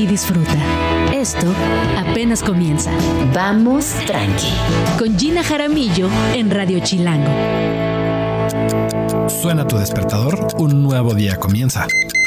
y disfruta. Esto apenas comienza. Vamos tranqui. Con Gina Jaramillo en Radio Chilango. Suena tu despertador, un nuevo día comienza.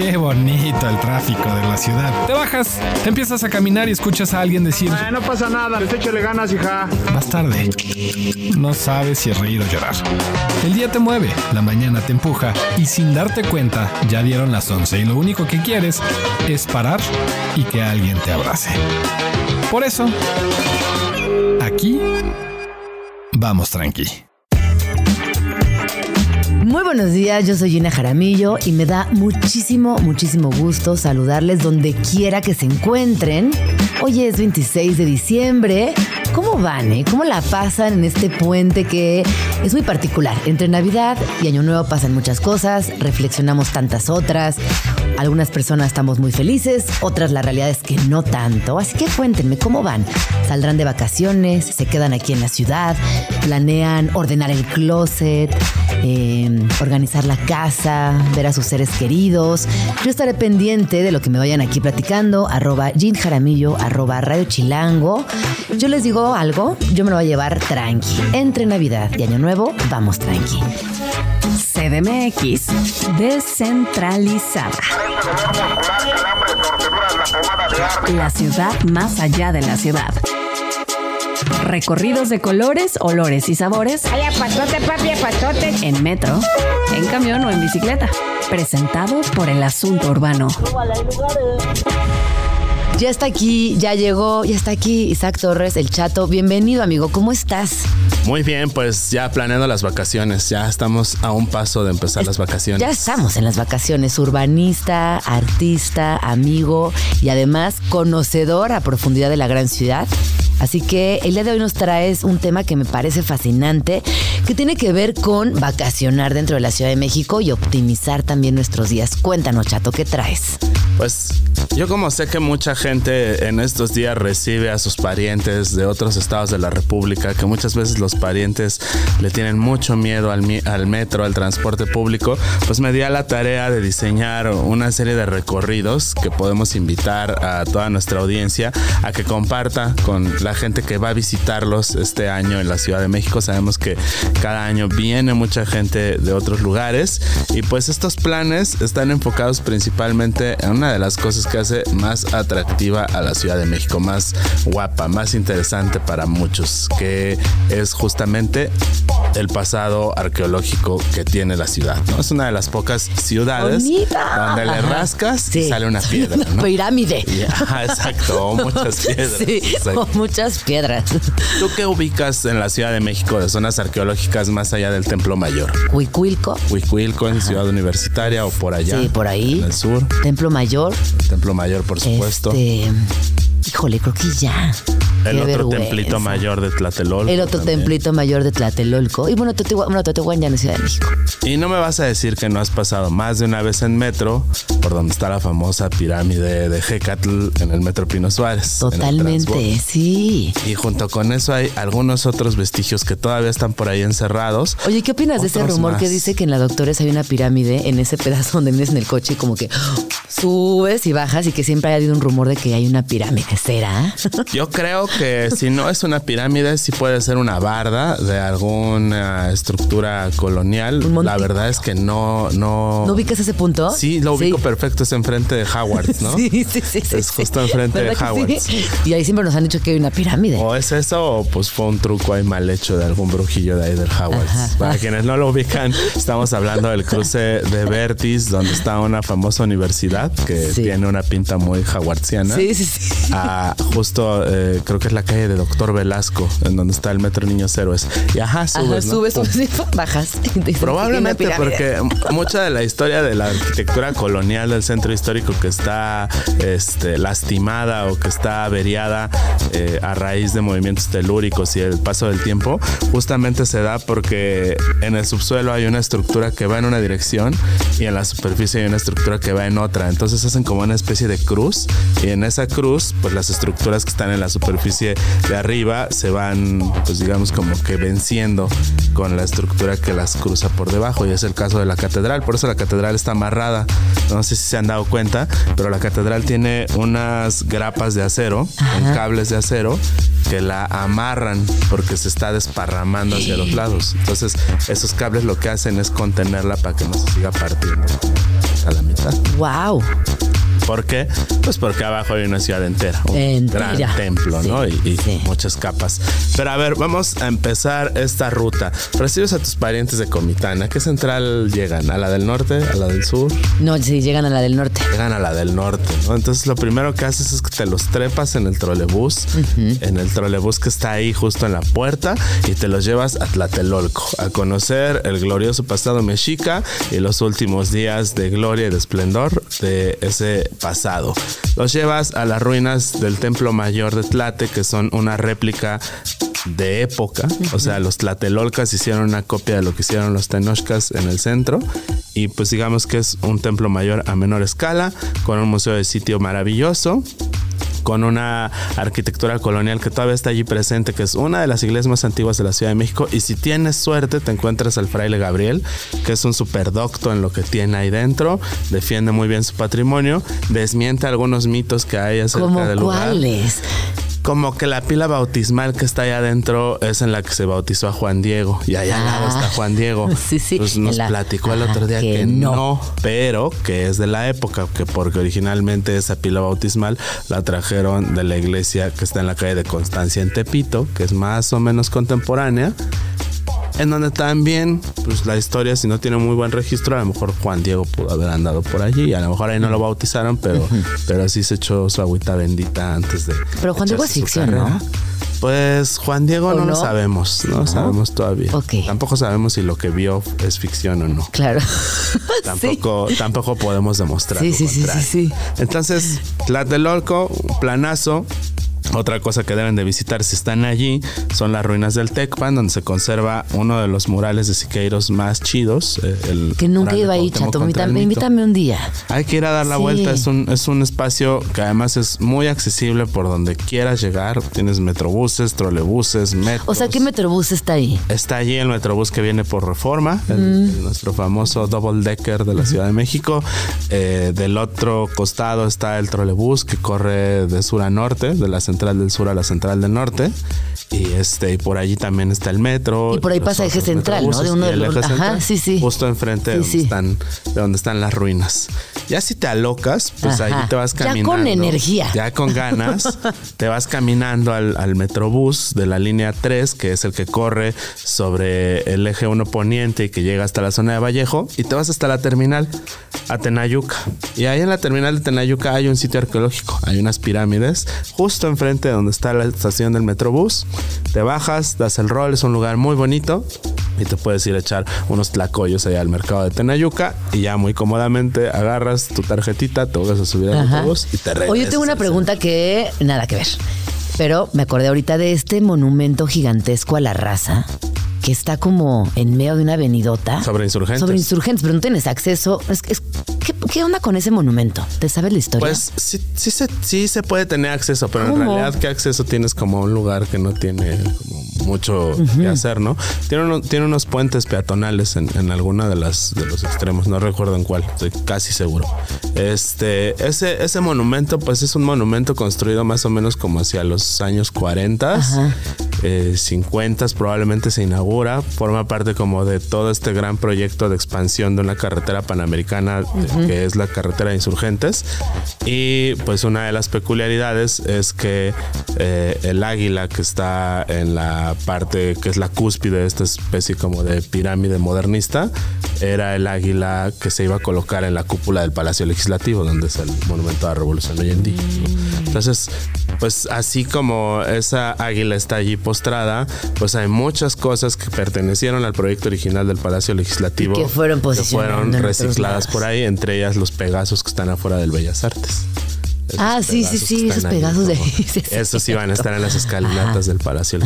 Qué bonito el tráfico de la ciudad. Te bajas, empiezas a caminar y escuchas a alguien decir, Ah, no pasa nada, les échale ganas, hija. vas tarde. No sabes si es reír o llorar. El día te mueve, la mañana te empuja y sin darte cuenta ya dieron las 11 y lo único que quieres es parar y que alguien te abrace. Por eso, aquí vamos tranqui. Muy buenos días, yo soy Gina Jaramillo y me da muchísimo, muchísimo gusto saludarles donde quiera que se encuentren. Hoy es 26 de diciembre. ¿Cómo van? Eh? ¿Cómo la pasan en este puente que es muy particular? Entre Navidad y Año Nuevo pasan muchas cosas, reflexionamos tantas otras. Algunas personas estamos muy felices, otras la realidad es que no tanto. Así que cuéntenme cómo van. ¿Saldrán de vacaciones? ¿Se quedan aquí en la ciudad? ¿Planean ordenar el closet? eh, organizar la casa, ver a sus seres queridos. Yo estaré pendiente de lo que me vayan aquí platicando, arroba Jean Jaramillo, arroba Radio Chilango. Yo les digo algo, yo me lo voy a llevar tranqui. Entre Navidad y Año Nuevo, vamos tranqui. CDMX descentralizada. La ciudad más allá de la ciudad. Recorridos de colores, olores y sabores Ay, apatote, papi, apatote. en metro, en camión o en bicicleta. Presentado por el asunto urbano. Ya está aquí, ya llegó, ya está aquí Isaac Torres, el chato. Bienvenido, amigo, ¿cómo estás? Muy bien, pues ya planeando las vacaciones, ya estamos a un paso de empezar las vacaciones. Ya estamos en las vacaciones, urbanista, artista, amigo y además conocedor a profundidad de la gran ciudad. Así que el día de hoy nos traes un tema que me parece fascinante, que tiene que ver con vacacionar dentro de la Ciudad de México y optimizar también nuestros días. Cuéntanos, chato, ¿qué traes? Pues yo como sé que mucha gente en estos días recibe a sus parientes de otros estados de la República, que muchas veces los parientes le tienen mucho miedo al, al metro, al transporte público, pues me di a la tarea de diseñar una serie de recorridos que podemos invitar a toda nuestra audiencia a que comparta con la gente que va a visitarlos este año en la Ciudad de México. Sabemos que cada año viene mucha gente de otros lugares y pues estos planes están enfocados principalmente en una de las cosas que hace más atractiva a la Ciudad de México, más guapa, más interesante para muchos, que es justamente el pasado arqueológico que tiene la ciudad. ¿no? Es una de las pocas ciudades Bonita. donde le Ajá. rascas y sale una piedra. Una ¿no? pirámide. Exacto, o muchas piedras. Sí, o muchas piedras. ¿Tú qué ubicas en la Ciudad de México de zonas arqueológicas más allá del Templo Mayor? Huicuilco, Huicuilco en Ciudad Universitaria o por allá. Sí, por ahí. En el sur. Templo Mayor. Templo Mayor, por supuesto. Este, híjole, creo que ya. el Qué otro vergüenza. templito mayor de Tlatelolco. El otro también. templito mayor de Tlatelolco. Y bueno, Teotihuacán, bueno, Teotihuacán ya en la Ciudad de México. Y no me vas a decir que no has pasado más de una vez en metro, por donde está la famosa pirámide de Hecatl en el metro Pino Suárez. Totalmente, sí. Y junto con eso hay algunos otros vestigios que todavía están por ahí encerrados. Oye, ¿qué opinas de ese rumor que dice que en la Doctores hay una pirámide en ese pedazo donde vienes en el coche y como que subes y bajas y que siempre ha habido un rumor de que hay una pirámide? ¿Será? Yo creo que si no es una pirámide, sí puede ser una barda de alguna estructura colonial. La verdad es que no, no. ¿No ubicas ese punto? Sí, lo ubico perfecto, es enfrente de Howard, ¿no? Sí, sí, sí. Es justo enfrente de ¿Verdad que Howard's. sí? Y ahí siempre nos han dicho que hay una pirámide. O es eso, o pues fue un truco ahí mal hecho de algún brujillo de ahí del Howard's. Para quienes no lo ubican, estamos hablando del cruce de Vertis, donde está una famosa universidad que Sí. tiene una pinta muy jaguarciana. Sí, sí, sí. A justo eh, creo que es la calle de Doctor Velasco, en donde está el Metro Niños Héroes. Y ajá, Ajá, subes, ¿no? subes, subes, sí, bajas. Probablemente porque mucha de la historia de la arquitectura colonial del centro histórico que está este, lastimada o que está averiada eh, a raíz de movimientos telúricos y el paso del tiempo, justamente se da porque en el subsuelo hay una estructura que va en una dirección y en la superficie hay una estructura que va en otra. Entonces hacen como una especie de cruz y en esa cruz, pues las estructuras que están en la superficie de arriba se van, pues digamos como que venciendo con la estructura que las cruza por debajo y es el caso de la catedral. Por eso la catedral está amarrada. No sé si se han dado cuenta, pero la catedral tiene unas grapas de acero, con cables de acero que la amarran porque se está desparramando hacia los lados. Entonces, esos cables lo que hacen es contenerla para que no se siga partiendo a la mitad. Wow. ¿Por qué? Pues porque abajo hay una ciudad entera, un Entera. gran templo, ¿no? Y, Sí, y sí. muchas capas. Pero a ver, vamos a empezar esta ruta. Recibes a tus parientes de Comitán. ¿A qué central llegan? ¿A la del norte? ¿A la del sur? No, sí, llegan a la del norte. Llegan a la del norte, ¿no? Entonces lo primero que haces es que te los trepas en el trolebús, en el trolebús que está ahí justo en la puerta y te los llevas a Tlatelolco a conocer el glorioso pasado mexica y los últimos días de gloria y de esplendor de ese pasado. Los llevas a las ruinas del Templo Mayor de Tlate, que son una réplica de época, o sea, los tlatelolcas hicieron una copia de lo que hicieron los tenochcas en el centro. Y pues digamos que es un templo mayor a menor escala, con un museo de sitio maravilloso, con una arquitectura colonial que todavía está allí presente, que es una de las iglesias más antiguas de la Ciudad de México. Y si tienes suerte, te encuentras al fraile Gabriel, que es un superdocto en lo que tiene ahí dentro, defiende muy bien su patrimonio, desmiente algunos mitos que hay acerca ¿Cómo del lugar. cuáles? Como que la pila bautismal que está allá adentro es en la que se bautizó a Juan Diego. Y allá al lado Ah. está Juan Diego. Sí, sí, Pues nos la- platicó el otro día que que, no. no. pero que es de la época, que porque originalmente esa pila bautismal la trajeron de la iglesia que está en la calle de Constancia en Tepito, que es más o menos contemporánea. En donde también, pues la historia, si no tiene muy buen registro, a lo mejor Juan Diego pudo haber andado por allí. A lo mejor ahí no lo bautizaron, pero, pero sí se echó su agüita bendita antes de. Pero Juan Diego es ficción, ¿no? Pues Juan Diego ¿O no, lo no? sabemos, no, sabemos todavía. Ok. Tampoco sabemos si lo que vio es ficción o no. Claro. Sí. Tampoco, podemos demostrar. Sí, lo sí, sí, sí, sí. Entonces, Tlatelolco, un planazo. Otra cosa que deben de visitar si están allí son las ruinas del Tecpan, donde se conserva uno de los murales de Siqueiros más chidos. eh, el Que nunca iba ahí, Chato. Invítame, un día. Hay que ir a dar la Sí. vuelta. Es un, es un espacio que además es muy accesible por donde quieras llegar. Tienes metrobuses, trolebuses, metros. O sea, ¿qué metrobús está ahí? Está allí el metrobús que viene por reforma, Mm. el nuestro famoso double decker de la Ciudad de México. Eh, del otro costado está el trolebús que corre de sur a norte, de la central del sur a la central del norte. Y este, y por allí también está el metro. Y por ahí pasa eje otros central, ¿no? De uno de el los- eje ajá, central, sí, sí. Justo enfrente Sí, de, donde sí. Están, de donde están las ruinas. Ya si te alocas, pues Ajá. allí te vas Ya con caminando. energía. Ya con ganas, te vas caminando al, al metrobús de la línea 3, que es el que corre sobre el eje 1 poniente y que llega hasta la zona de Vallejo, y te vas hasta la terminal, a Tenayuca. Y ahí en la terminal de Tenayuca hay un sitio arqueológico, hay unas pirámides, justo enfrente de donde está la estación del metrobús. Te bajas, das el rol, es un lugar muy bonito. Y te puedes ir a echar unos tlacoyos allá al mercado de Tenayuca y ya muy cómodamente agarras tu tarjetita, te vas a subir al autobús y te regresas. Oye, yo tengo una pregunta que nada que ver. Pero me acordé ahorita de este monumento gigantesco a la raza que está como en medio de una avenidota. Sobre insurgentes. Sobre insurgentes, pero no tienes acceso. Es, es- ¿qué, qué onda con ese monumento? ¿Te sabes la historia? Pues sí, sí, se, sí se puede tener acceso, pero en realidad ¿qué acceso tienes como a un lugar que no tiene como mucho que hacer, ¿no? Tiene, uno- tiene unos puentes peatonales en, en alguna de las de los extremos, no recuerdo en cuál, estoy casi seguro. Este, ese, ese monumento, pues es un monumento construido más o menos como hacia los años 40, Ajá. Eh, 50 probablemente se inaugura, forma parte como de todo este gran proyecto de expansión de una carretera panamericana eh, que es la carretera de insurgentes. Y pues una de las peculiaridades es que eh, el águila que está en la parte que es la cúspide de esta especie como de pirámide modernista era el águila que se iba a colocar en la cúpula del Palacio Legislativo, donde es el monumento a la revolución hoy en día. ¿no? Entonces, pues así como esa águila está allí postrada, pues hay muchas cosas que pertenecieron al proyecto original del Palacio Legislativo Y que fueron fueron en otros recicladas por ahí, entre ellas los pegasos que están afuera del Bellas Artes. Esos Ah, sí, sí, sí, esos ahí, Pegasos de- sí, es Esos sí van a estar en las escalinatas del Palacio.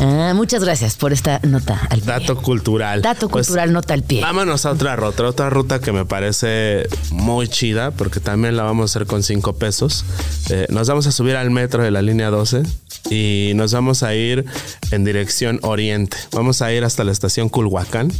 Ah, muchas gracias por esta nota al pie. Dato cultural. Dato Pues, cultural, nota al pie. Vámonos a otra ruta, otra ruta que me parece muy chida, porque también la vamos a hacer con cinco pesos. Eh, nos vamos a subir al metro de la línea 12 y nos vamos a ir en dirección oriente. Vamos a ir hasta la estación Culhuacán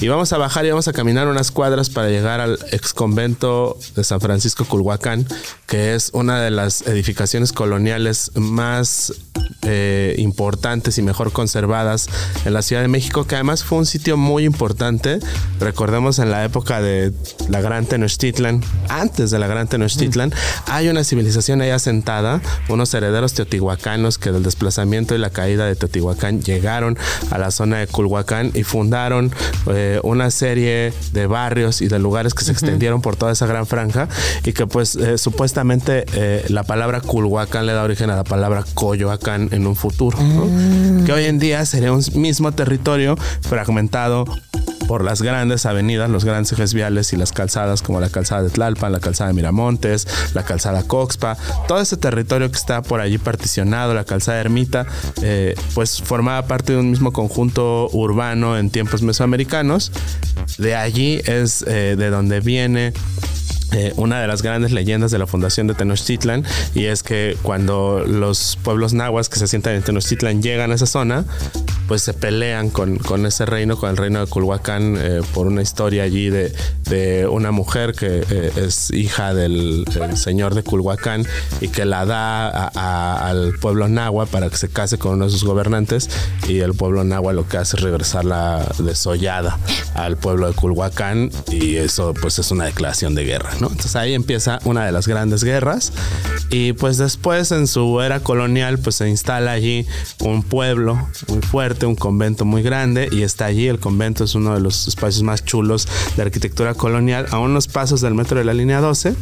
y vamos a bajar y vamos a caminar unas cuadras para llegar al ex convento de San Francisco Culhuacán, que es una de las edificaciones coloniales más eh, importantes y mejor conservadas en la Ciudad de México, que además fue un sitio muy importante. Recordemos en la época de la Gran Tenochtitlan, antes de la Gran Tenochtitlan, hay una civilización ahí asentada, unos herederos teotihuacanos que del desplazamiento y la caída de Teotihuacán llegaron a la zona de Culhuacán y fundaron eh, una serie de barrios y de lugares que se extendieron por toda esa gran franja y que pues eh, supuestamente eh, la palabra Culhuacán le da origen a la palabra Coyoacán en un futuro, ¿no? que hoy en día sería un mismo territorio fragmentado por las grandes avenidas, los grandes ejes viales y las calzadas como la calzada de Tlalpan, la calzada de Miramontes, la calzada Coxpa, todo ese territorio que está por allí particionado, la calzada Ermita, eh, pues formaba parte de un mismo conjunto urbano en tiempos mesoamericanos. De allí es eh, de donde viene eh, una de las grandes leyendas de la fundación de Tenochtitlan y es que cuando los pueblos nahuas que se sientan en Tenochtitlan llegan a esa zona, pues se pelean con, con ese reino, con el reino de Culhuacán, eh, por una historia allí de, de una mujer que eh, es hija del el señor de Culhuacán y que la da a- a- al pueblo nahua para que se case con uno de sus gobernantes y el pueblo nahua lo que hace es regresarla desollada al pueblo de Culhuacán y eso pues es una declaración de guerra, ¿no? Entonces ahí empieza una de las grandes guerras y pues después en su era colonial pues se instala allí un pueblo muy fuerte, un convento muy grande y está allí, el convento es uno de los espacios más chulos de arquitectura colonial a unos pasos del metro de la línea 12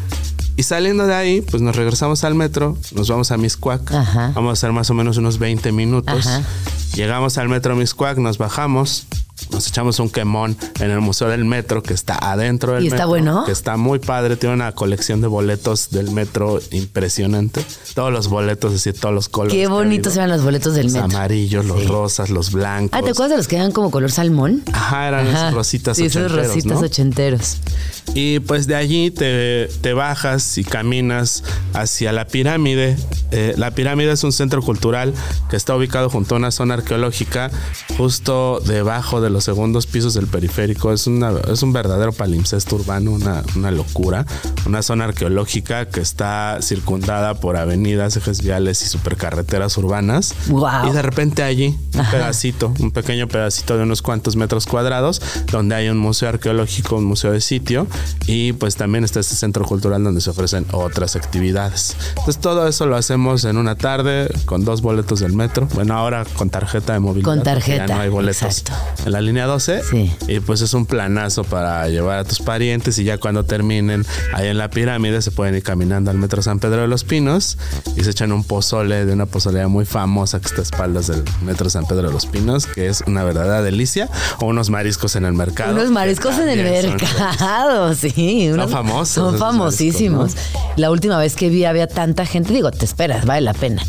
y saliendo de ahí, pues nos regresamos al metro, nos vamos a Miscuac. Ajá. Vamos a hacer más o menos unos 20 minutos. Ajá. Llegamos al metro Miscuac, nos bajamos, nos echamos un quemón en el Museo del Metro, que está adentro del ¿Y está metro, bueno? Que está muy padre, tiene una colección de boletos del metro impresionante. Todos los boletos, es decir, todos los colores. Qué bonitos eran los boletos del Los metro. amarillos, los Sí. rosas, los blancos. Ah, ¿te acuerdas de los que eran como color salmón? Ajá, eran esos rositas Sí, esos ochenteros, rositas ¿no? ochenteros. Y pues de allí te, te bajas y caminas hacia la pirámide. Eh, la pirámide es un centro cultural que está ubicado junto a una zona arqueológica justo debajo de los segundos pisos del periférico. Es, una, es un verdadero palimpsesto urbano, una, una locura. Una zona arqueológica que está circundada por avenidas, ejes viales y supercarreteras urbanas. Guau. Y de repente allí un pedacito, un pequeño pedacito de unos cuantos metros cuadrados, donde hay un museo arqueológico, un museo de sitio, y pues también está este centro cultural donde se ofrecen otras actividades. Entonces todo eso lo hacemos en una tarde con dos boletos del metro. Bueno, ahora con tarjeta de movilidad. Con tarjeta, Ya no hay boletos exacto. en la línea 12. Sí. Y pues es un planazo para llevar a tus parientes y ya cuando terminen ahí en la pirámide se pueden ir caminando al metro San Pedro de los Pinos y se echan un pozole de una pozolera muy famosa que está a espaldas del metro San Pedro de los Pinos, que es una verdadera delicia, o unos mariscos en el mercado. Unos mariscos en el también son sí. unos- famosos Son famosísimos. La última vez que vi había tanta gente, digo, te esperas, vale la pena.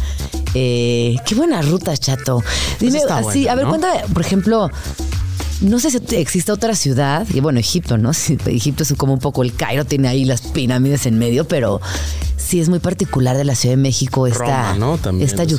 Eh, qué buena ruta, chato. Dime, así, buena, a ver, ¿no? cuéntame, por ejemplo, no sé si existe otra ciudad, y bueno, Egipto, ¿no? Sí, Egipto es como un poco el Cairo, tiene ahí las pirámides en medio, pero Sí, es muy particular de la Ciudad de México esta, Roma, ¿no? También esta es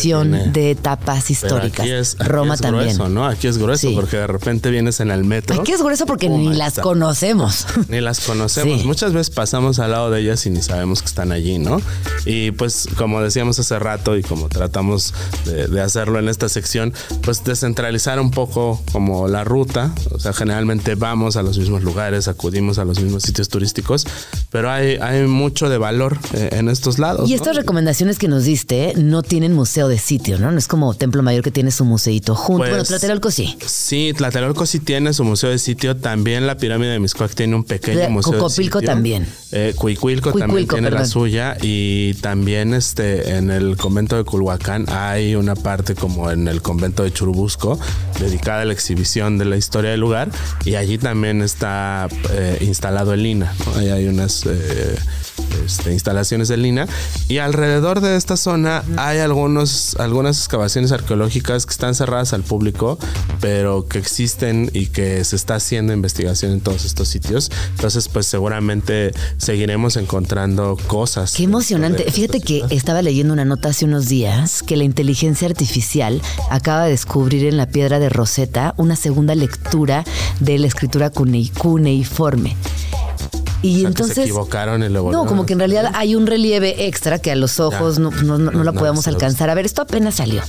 tiene- de etapas históricas. aquí es, aquí Roma es también. grueso, ¿no? Aquí es grueso Sí. porque de repente vienes en el metro. Aquí es grueso porque ni las está. conocemos. Ni las conocemos. Sí. Muchas veces pasamos al lado de ellas y ni sabemos que están allí, ¿no? Y pues como decíamos hace rato y como tratamos de, de hacerlo en esta sección, pues descentralizar un poco como la ruta. O sea, generalmente vamos a los mismos lugares, acudimos a los mismos sitios turísticos, pero hay, hay mucho de valor eh, en estos lados. Y ¿no? estas recomendaciones que nos diste no tienen museo de sitio, ¿no? No es como Templo Mayor que tiene su museito junto. Pues, bueno, Tlatelolco sí. Sí, Tlatelolco sí tiene su museo de sitio. También la pirámide de Miscuac tiene un pequeño De- museo Cocopilco de sitio. también. Eh, Cuicuilco, también Cuicuilco, tiene la suya. Y también este en el convento de Culhuacán hay una parte como en el convento de Churubusco dedicada a la exhibición de la historia del lugar. Y allí también está eh, instalado el Lina. ¿no? Ahí hay unas... eh, este, instalaciones de lina y alrededor de esta zona hay algunos algunas excavaciones arqueológicas que están cerradas al público pero que existen y que se está haciendo investigación en todos estos sitios entonces pues seguramente seguiremos encontrando cosas Qué emocionante. Fíjate que estaba leyendo una nota hace unos días que la inteligencia artificial acaba de descubrir en la piedra de Rosetta una segunda lectura de la escritura cune- cuneiforme. Y O sea, que se entonces. equivocaron y le No, como que en realidad hay un relieve extra que a los ojos Ya. no, no, no, no la No, podemos lo- alcanzar a ver. Esto apenas salió.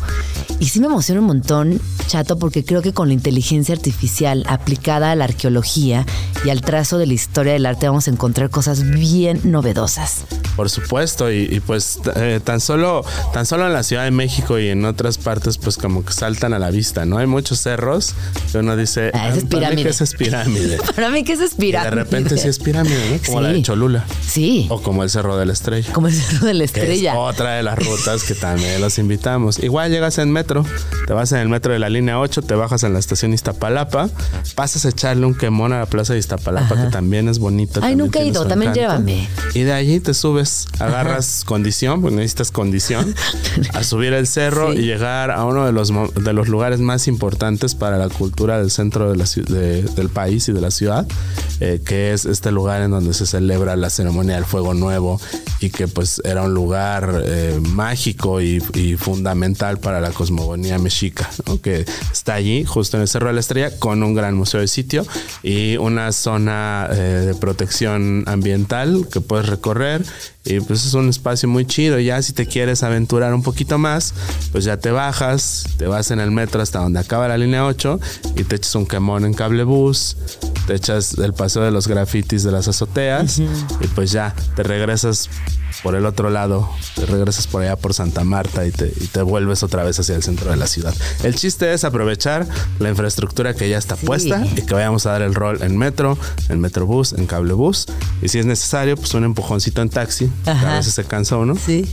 Y sí me emociona un montón, chato, porque creo que con la inteligencia artificial aplicada a la arqueología y al trazo de la historia del arte vamos a encontrar cosas bien novedosas. Por supuesto, y, y pues eh, tan solo tan solo en la Ciudad de México y en otras partes, pues como que saltan a la vista, ¿no? Hay muchos cerros que uno dice, Ah, es "Ah, para mí pirámide". que es pirámide. Para mí que eso es Y pirámide. de repente sí es pirámide, ¿no? Como la Sí. de Cholula. Sí, O como el Cerro de la Estrella. como el cerro de la estrella. Es otra de las rutas que también los invitamos. Igual llegas en metro, te vas en el metro de la línea 8, te bajas en la estación Iztapalapa, pasas a echarle un quemón a la plaza de Iztapalapa, que también es bonita. Ay, nunca he ido, también encanto. llévame. Y de allí te subes, agarras condición, porque necesitas condición, a subir el cerro Sí. y llegar a uno de los, de los lugares más importantes para la cultura del centro de la de- del país y de la ciudad, eh, que es este lugar en donde se celebra la ceremonia del fuego nuevo y que pues era un lugar eh, mágico y, y fundamental para la cosmogonía mexica, ¿no? que está allí justo en el Cerro de la Estrella con un gran museo de sitio y una zona eh, de protección ambiental que puedes recorrer y pues es un espacio muy chido. Ya si te quieres aventurar un poquito más, pues ya te bajas, te vas en el metro hasta donde acaba la línea 8 y te echas un quemón en cable bus, te echas el paseo de los grafitis de las azoteas y pues ya te regresas por el otro lado, te regresas por allá por Santa Marta y te, y te vuelves otra vez hacia el centro de la ciudad. El chiste es aprovechar la infraestructura que ya está Sí. puesta y que vayamos a dar el rol en metro, en metrobús, en cablebús y si es necesario, pues un empujoncito en taxi, Ajá. a veces se cansa uno, Sí.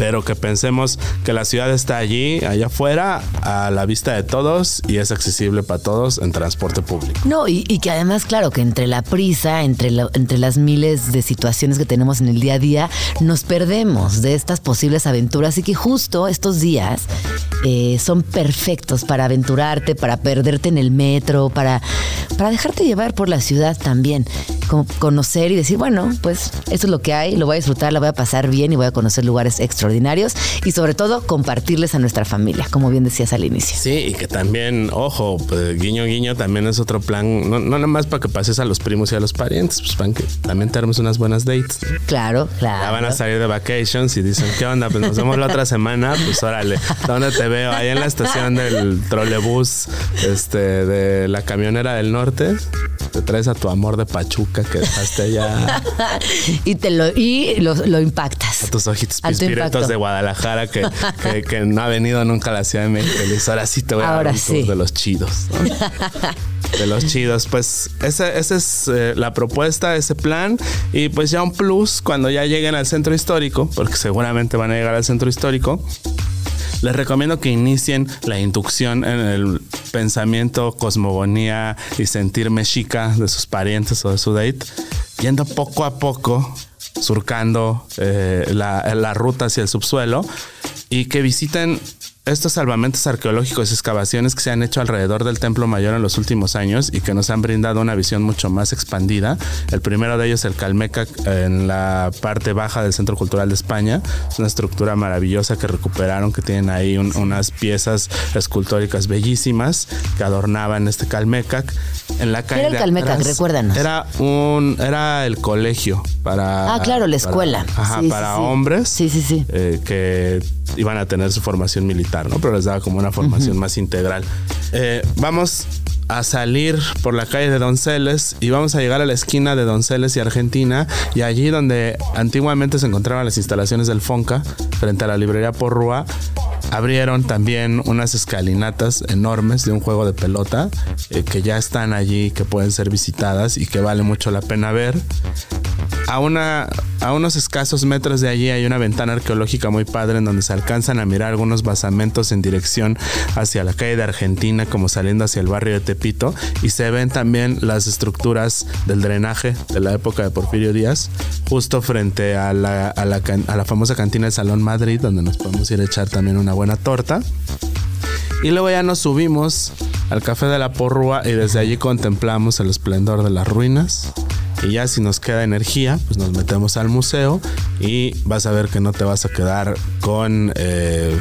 Pero que pensemos que la ciudad está allí, allá afuera, a la vista de todos y es accesible para todos en transporte público. No, y, que además, claro, que entre la prisa, entre, entre las miles de situaciones que tenemos en el día a día, nos perdemos de estas posibles aventuras y que justo estos días eh, son perfectos para aventurarte, para perderte en el metro, para, para dejarte llevar por la ciudad también, como conocer y decir, bueno, pues esto es lo que hay, lo voy a disfrutar, la voy a pasar bien y voy a conocer lugares extraordinarios y sobre todo compartirles a nuestra familia, como bien decías al inicio. Sí, y que también, ojo, pues, guiño guiño también es otro plan, no, no nada más para que pases a los primos y a los parientes, pues para que también te armes unas buenas dates. Claro, claro. Ya van a salir de vacations y dicen, ¿qué onda? Pues nos vemos la otra semana, pues órale, ¿dónde te veo? Ahí en la estación del trolebús este, de la camionera del norte. Te traes a tu amor de Pachuca que dejaste allá, y te lo, y lo, lo impactas. a tus ojitos pispiretos impacto. de Guadalajara que, que, que no ha venido nunca a la Ciudad de México. Ahora sí te voy a Ahora dar un tour sí. de los chidos. ¿no? de los chidos. Pues esa, esa es eh, la propuesta, ese plan. Y pues ya un plus cuando ya lleguen al centro histórico, porque seguramente van a llegar al centro histórico. Les recomiendo que inicien la inducción en el pensamiento, cosmogonía y sentir mexica de sus parientes o de su date, yendo poco a poco, surcando eh, la, la ruta hacia el subsuelo y que visiten estos salvamentos arqueológicos y excavaciones que se han hecho alrededor del Templo Mayor en los últimos años y que nos han brindado una visión mucho más expandida. El primero de ellos, el Calmeca, en la parte baja del Centro Cultural de España. Es una estructura maravillosa que recuperaron, que tienen ahí unas piezas escultóricas bellísimas que adornaban este Calmecac. En la calle ¿Qué era el Calmecac? Recuérdanos. Era, un, era el colegio para... Ah, claro, la escuela. ajá, para hombres. Sí, sí, sí. Eh, que iban a tener su formación militar, ¿no? Pero les daba como una formación más integral. Eh, vamos a salir por la calle de Donceles y vamos a llegar a la esquina de Donceles y Argentina y allí donde antiguamente se encontraban las instalaciones del Fonca frente a la librería Porrúa abrieron también unas escalinatas enormes de un juego de pelota eh, que ya están allí que pueden ser visitadas y que vale mucho la pena ver. A, una, a unos escasos metros de allí hay una ventana arqueológica muy padre en donde se alcanzan a mirar algunos basamentos en dirección hacia la calle de Argentina, como saliendo hacia el barrio de Y se ven también las estructuras del drenaje de la época de Porfirio Díaz, justo frente a la, a la, a la famosa cantina del Salón Madrid, donde nos podemos ir a echar también una buena torta. Y luego ya nos subimos al Café de la Porrúa y desde allí contemplamos el esplendor de las ruinas y ya si nos queda energía, pues nos metemos al museo y vas a ver que no te vas a quedar con eh,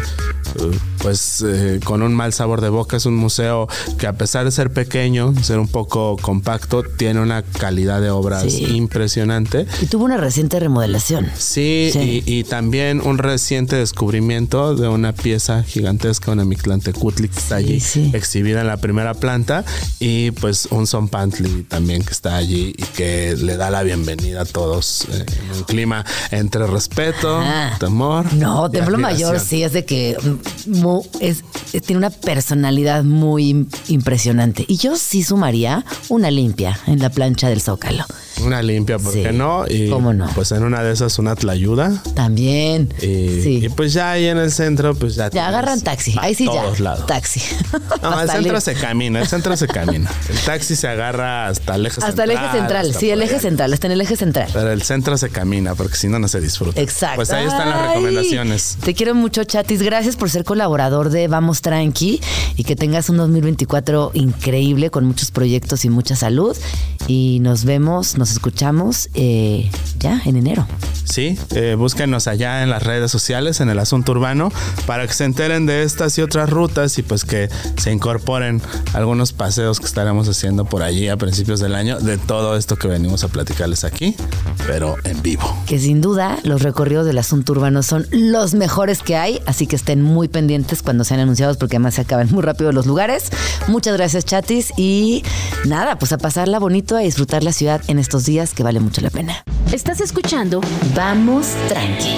pues eh, con un mal sabor de boca. Es un museo que a pesar de ser pequeño, ser un poco compacto, tiene una calidad de obras impresionante. Y tuvo una reciente remodelación. Sí, Y, también un reciente descubrimiento de una pieza gigantesca, una Mictlantecutli que está allí exhibida en la primera planta y pues un Son Pantli también que está allí y que le da la bienvenida a todos eh, en un clima entre respeto, temor. No, Templo Mayor sí es de que es, tiene una personalidad muy impresionante. Y yo sí sumaría una limpia en la plancha del Zócalo. Una limpia, ¿por qué no? Y ¿Cómo no? Pues en una de esas una tlayuda. También. Y, sí. y pues ya ahí en el centro, pues ya. Ya agarran taxi. Ahí sí todos ya. lados. Taxi. No, el centro se camina, el centro se camina. El taxi se agarra hasta el eje hasta central. el eje central, sí, el eje central, está en el eje central. Pero el centro se camina, porque si no, no se disfruta. Exacto. Pues ahí están las recomendaciones. Te quiero mucho, Chatis. Gracias por ser colaborador de Vamos Tranqui y que tengas un 2024 increíble con muchos proyectos y mucha salud. Y nos vemos, nos escuchamos eh, ya en enero. Sí, eh, búsquenos allá en las redes sociales, en el asunto urbano, para que se enteren de estas y otras rutas y pues que se incorporen algunos paseos que estaremos haciendo por allí a principios del año de todo esto que venimos a platicarles aquí, pero en vivo. Que sin duda los recorridos del asunto urbano son los mejores que hay, así que estén muy pendientes cuando sean anunciados porque además se acaban muy rápido los lugares. Muchas gracias, chatis, y nada, pues a pasarla bonito, a disfrutar la ciudad en estos días que vale mucho la pena. Estás escuchando Vamos tranqui.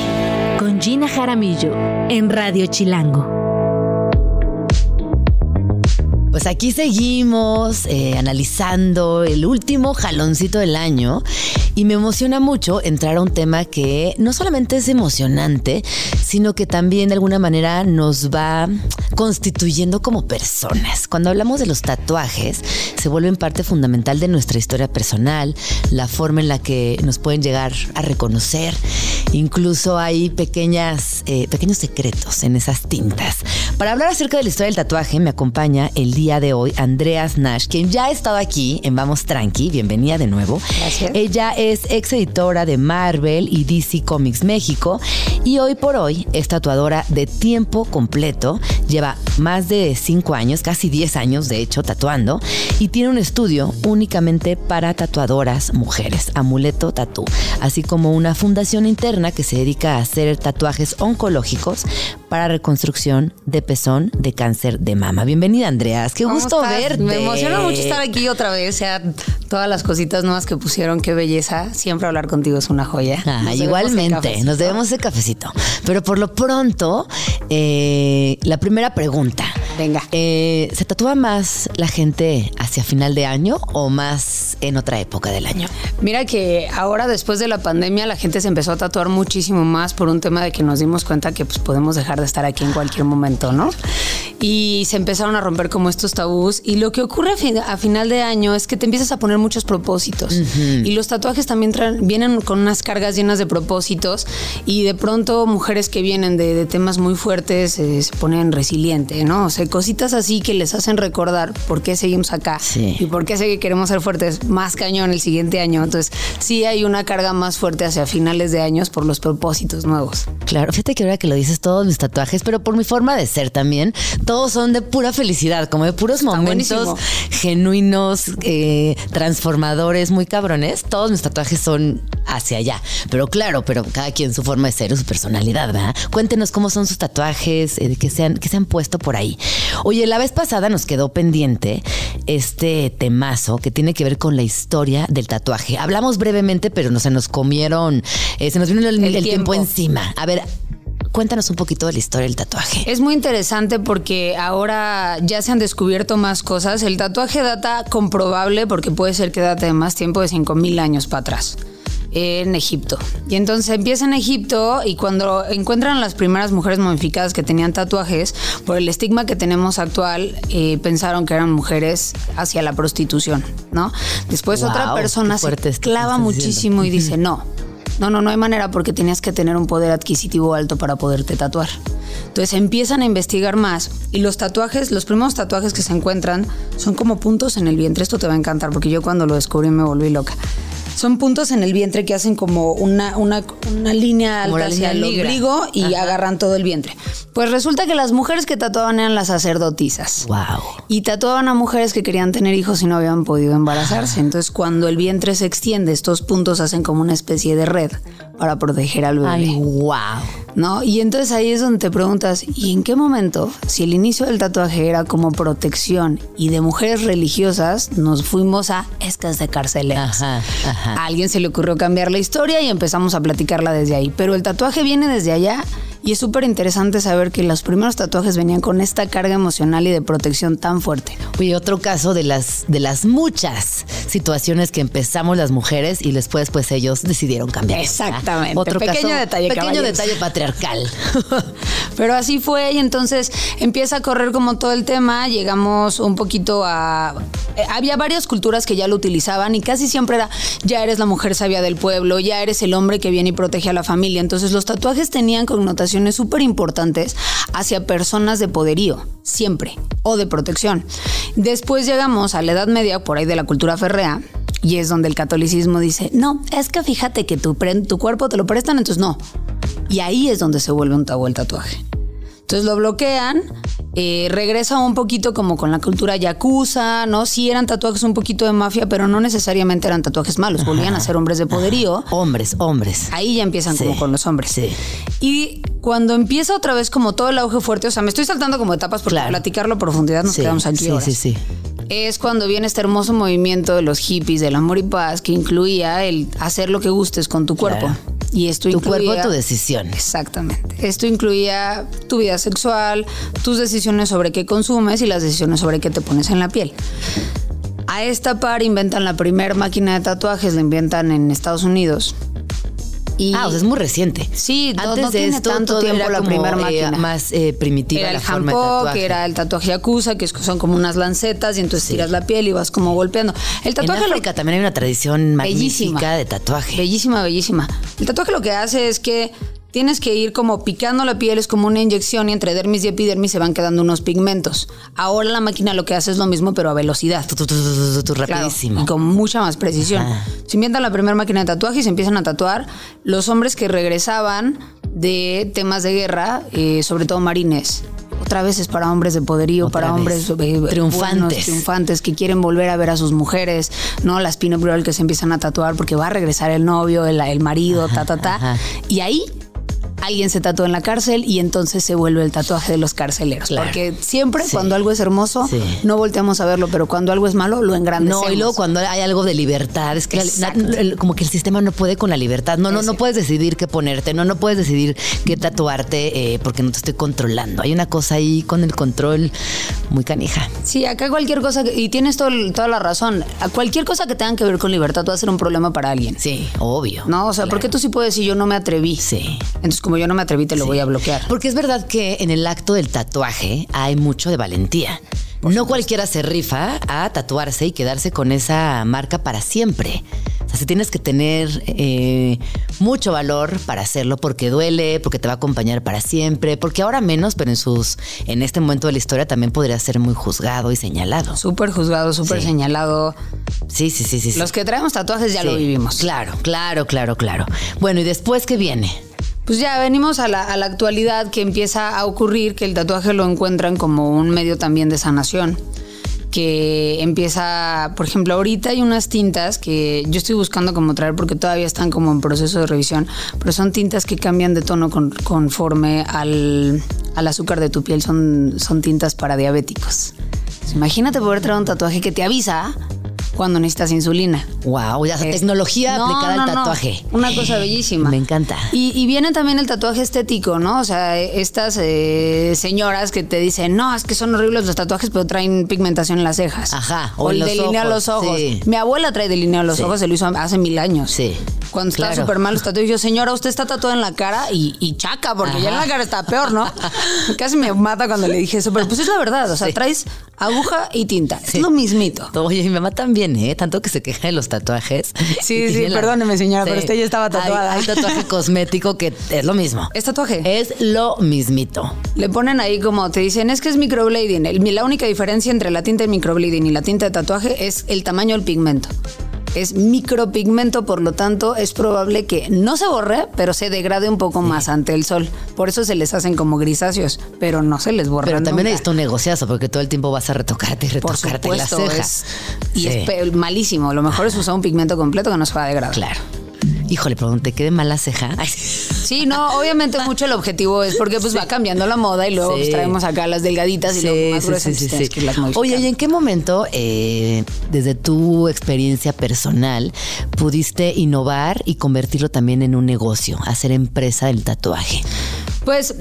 con Gina Jaramillo en Radio Chilango. Pues aquí seguimos eh, analizando el último jaloncito del año y me emociona mucho entrar a un tema que no solamente es emocionante, sino que también de alguna manera nos va constituyendo como personas. Cuando hablamos de los tatuajes, se vuelven parte fundamental de nuestra historia personal, la forma en la que nos pueden llegar a reconocer. Incluso hay pequeñas, eh, pequeños secretos en esas tintas. Para hablar acerca de la historia del tatuaje, me acompaña el día de hoy Andreas Nash, quien ya ha estado aquí en Vamos Tranqui. Bienvenida de nuevo. Gracias. Ella es ex editora de Marvel y DC Comics México y hoy por hoy es tatuadora de tiempo completo. Lleva más de 5 años, casi 10 años de hecho, tatuando y tiene un estudio únicamente para tatuadoras mujeres, Amuleto Tatú, así como una fundación interna que se dedica a hacer tatuajes oncológicos para reconstrucción de pezón de cáncer de mama. Bienvenida, Andreas. Qué ¿Cómo gusto estás? verte. Me emociona mucho estar aquí otra vez. O sea, todas las cositas nuevas que pusieron, qué belleza. Siempre hablar contigo es una joya. Ah, Nos igualmente, cafecito. nos debemos de cafecito. Pero por lo pronto, eh, la primera pregunta. Venga. Eh, ¿Se tatúa más la gente hacia final de año o más en otra época del año? Mira que ahora después de la pandemia la gente se empezó a tatuar muchísimo más por un tema de que nos dimos cuenta que pues, podemos dejar de estar aquí en cualquier momento, ¿no? Y se empezaron a romper como estos tabús y lo que ocurre a, fin- a final de año es que te empiezas a poner muchos propósitos y los tatuajes también traen- vienen con unas cargas llenas de propósitos y de pronto mujeres que vienen de, de temas muy fuertes eh, se ponen resiliente, ¿no? O sea, cositas así que les hacen recordar por qué seguimos acá Sí. y por qué sé que queremos ser fuertes más cañón el siguiente año. Entonces, sí hay una carga más fuerte hacia finales de años por los propósitos nuevos. Claro, fíjate que ahora que lo dices, todos mis tatuajes, pero por mi forma de ser también, todos son de pura felicidad, como de puros momentos genuinos, eh, transformadores, muy cabrones. Todos mis tatuajes son hacia allá. Pero claro, pero cada quien su forma de ser o su personalidad, ¿verdad? Cuéntenos cómo son sus tatuajes, eh, que, se han, que se han puesto por ahí. Oye, la vez pasada nos quedó pendiente este temazo que tiene que ver con la historia del tatuaje. Hablamos brevemente, pero no se nos comieron, eh, se nos vino el, El el tiempo tiempo. encima. A ver, cuéntanos un poquito de la historia del tatuaje. Es muy interesante porque ahora ya se han descubierto más cosas. El tatuaje data comprobable, porque puede ser que date de más tiempo de 5000 años para atrás. En Egipto. Y entonces empieza en Egipto y cuando encuentran las primeras mujeres momificadas que tenían tatuajes, por el estigma que tenemos actual, eh, pensaron que eran mujeres hacia la prostitución, ¿no? Después otra Guau, persona se clava estás diciendo. muchísimo y dice, no, no, no, no hay manera porque tenías que tener un poder adquisitivo alto para poderte tatuar. Entonces empiezan a investigar más y los tatuajes, los primeros tatuajes que se encuentran son como puntos en el vientre. Esto te va a encantar porque yo cuando lo descubrí me volví loca. Son puntos en el vientre que hacen como una, una, una línea alta hacia el ombligo y Ajá. agarran todo el vientre. Pues resulta que las mujeres que tatuaban eran las sacerdotisas. Wow. Y tatuaban a mujeres que querían tener hijos y no habían podido embarazarse. Entonces, cuando el vientre se extiende, estos puntos hacen como una especie de red para proteger al bebé. Ay, wow. ¿No? Y entonces ahí es donde te preguntas, ¿y en qué momento, si el inicio del tatuaje era como protección y de mujeres religiosas, nos fuimos a escas de carceleras? Ajá, ajá. A alguien se le ocurrió cambiar la historia y empezamos a platicarla desde ahí. Pero el tatuaje viene desde allá y es súper interesante saber que los primeros tatuajes venían con esta carga emocional y de protección tan fuerte. Oye, otro caso de las, de las muchas situaciones que empezamos las mujeres y después pues ellos decidieron cambiar. Exactamente. Otro Pequeño caso, detalle, Pequeño caballeros. detalle patriarcal. Pero así fue y entonces empieza a correr como todo el tema, llegamos un poquito a... eh, había varias culturas que ya lo utilizaban y casi siempre era, ya eres la mujer sabia del pueblo, ya eres el hombre que viene y protege a la familia. Entonces los tatuajes tenían connotaciones súper importantes hacia personas de poderío, siempre, o de protección. Después llegamos a la Edad Media, por ahí de la cultura ferrea, y es donde el catolicismo dice, no, es que fíjate que tu, tu cuerpo te lo prestan, entonces no. Y ahí es donde se vuelve un tabú el tatuaje. Entonces lo bloquean, eh, regresa un poquito como con la cultura yakuza, ¿no? Sí eran tatuajes un poquito de mafia, pero no necesariamente eran tatuajes malos, volvían a ser hombres de poderío. hombres, hombres. Ahí ya empiezan Sí, como con los hombres. sí. Y cuando empieza otra vez como todo el auge fuerte, o sea, me estoy saltando como etapas porque Claro. platicarlo a profundidad nos Sí, quedamos aquí sí, horas. sí, sí. Es cuando viene este hermoso movimiento de los hippies del amor y paz que incluía el hacer lo que gustes con tu cuerpo. Claro. Y esto Tu incluía... cuerpo, tu decisión. Exactamente. Esto incluía tu vida sexual, tus decisiones sobre qué consumes y las decisiones sobre qué te pones en la piel. A esta par inventan la primera máquina de tatuajes, la inventan en Estados Unidos. Y Ah, o sea, es muy reciente. Sí, no- antes no de tiene esto tanto tiempo era la como, primer eh, máquina. más eh, primitiva era la el forma de tatuaje. que era el tatuaje yakuza, que son como unas lancetas y entonces tiras la piel y vas como golpeando. El En tatuaje lo- África también hay una tradición Bellísima. magnífica de tatuaje. Bellísima, bellísima. El tatuaje lo que hace es que tienes que ir como picando la piel, es como una inyección y entre dermis y epidermis se van quedando unos pigmentos. Ahora la máquina lo que hace es lo mismo pero a velocidad. Tu, Claro, y con mucha más precisión. Ajá. Se inventan la primera máquina de tatuaje y se empiezan a tatuar los hombres que regresaban de temas de guerra, eh, sobre todo marines. Otra vez es para hombres de poderío, Otra para vez. hombres eh, Triunfantes. buenos, triunfantes que quieren volver a ver a sus mujeres, ¿no? Las pin girl que se empiezan a tatuar porque va a regresar el novio, el, el marido, ta, ta, ta. ajá. Y ahí alguien se tatúa en la cárcel y entonces se vuelve el tatuaje de los carceleros. Claro. Porque siempre Sí. cuando algo es hermoso, Sí. no volteamos a verlo, pero cuando algo es malo, lo engrandecemos. No, y luego cuando hay algo de libertad, es que la- como que el sistema no puede con la libertad. No, no, no puedes decidir qué ponerte, no, no puedes decidir qué tatuarte eh, porque no te estoy controlando. Hay una cosa ahí con el control muy canija. Sí, acá cualquier cosa, que- y tienes todo toda la razón, a cualquier cosa que tenga que ver con libertad va a ser un problema para alguien. Sí, obvio. No, o sea, ¿por qué tú sí puedes decir yo no me atreví? Sí. Entonces, como yo no me atreví, te lo voy a bloquear. Porque es verdad que en el acto del tatuaje hay mucho de valentía. No cualquiera se rifa a tatuarse y quedarse con esa marca para siempre. O sea, si tienes que tener eh, mucho valor para hacerlo porque duele, porque te va a acompañar para siempre, porque ahora menos, pero en sus, en este momento de la historia también podría ser muy juzgado y señalado. Súper juzgado, súper Sí. señalado. Sí, sí, sí, sí. sí. Los que traemos tatuajes ya lo vivimos. Claro, claro, claro, claro. Bueno, ¿y después qué viene? Pues ya venimos a la, actualidad que empieza a ocurrir que el tatuaje lo encuentran como un medio también de sanación. Que empieza, por ejemplo, ahorita hay unas tintas que yo estoy buscando como traer porque todavía están como en proceso de revisión, pero son tintas que cambian de tono con- conforme al, azúcar de tu piel, son, son tintas para diabéticos. Pues imagínate poder traer un tatuaje que te avisa cuando necesitas insulina. Wow, ya Es- tecnología No, aplicada no, al no. tatuaje. Una cosa bellísima. Me encanta. Y, y viene también el tatuaje estético, ¿no? O sea, estas eh, señoras que te dicen, no, es que son horribles los tatuajes, pero traen pigmentación en las cejas. Ajá, o O, el los delinea ojos, los ojos. sí. Mi abuela trae delineado los Sí. ojos, se lo hizo hace mil años. Sí. Cuando Claro. súper mal los tatuajes, yo, señora, usted está tatuada en la cara y, y chaca, porque ya en la cara está peor, ¿no? Casi me mata cuando le dije eso, pero pues es la verdad, o sea, Sí. traes aguja y tinta. Es lo mismito. Oye, mi mamá también, ¿eh? Tanto que se queja de los tatuajes. Sí, sí, perdóneme, señora, pero usted ya estaba Hay- tatuada. Hay, tatuaje cosmético que es lo mismo. ¿Es tatuaje? Es lo mismito. Le ponen ahí como te dicen, es que es microblading. El- la única diferencia entre la tinta de microblading y la tinta de tatuaje es el tamaño del pigmento. Es micropigmento, por lo tanto, es probable que no se borre, pero se degrade un poco más ante el sol. Por eso se les hacen como grisáceos, pero no se les borra. Pero también nunca. necesita un negociazo porque todo el tiempo vas a retocarte y Por retocarte supuesto, las cejas. es- y Sí. es malísimo. Lo mejor es usar un pigmento completo que no se va a degradar. Claro. Híjole, pero te quede mala ceja. Ay, Sí, no, obviamente mucho el objetivo es porque pues va cambiando la moda y luego Sí. pues, traemos acá las delgaditas y luego más gruesas. que irlas Oye. ¿y en qué momento, eh, desde tu experiencia personal, pudiste innovar y convertirlo también en un negocio, hacer empresa del tatuaje? Pues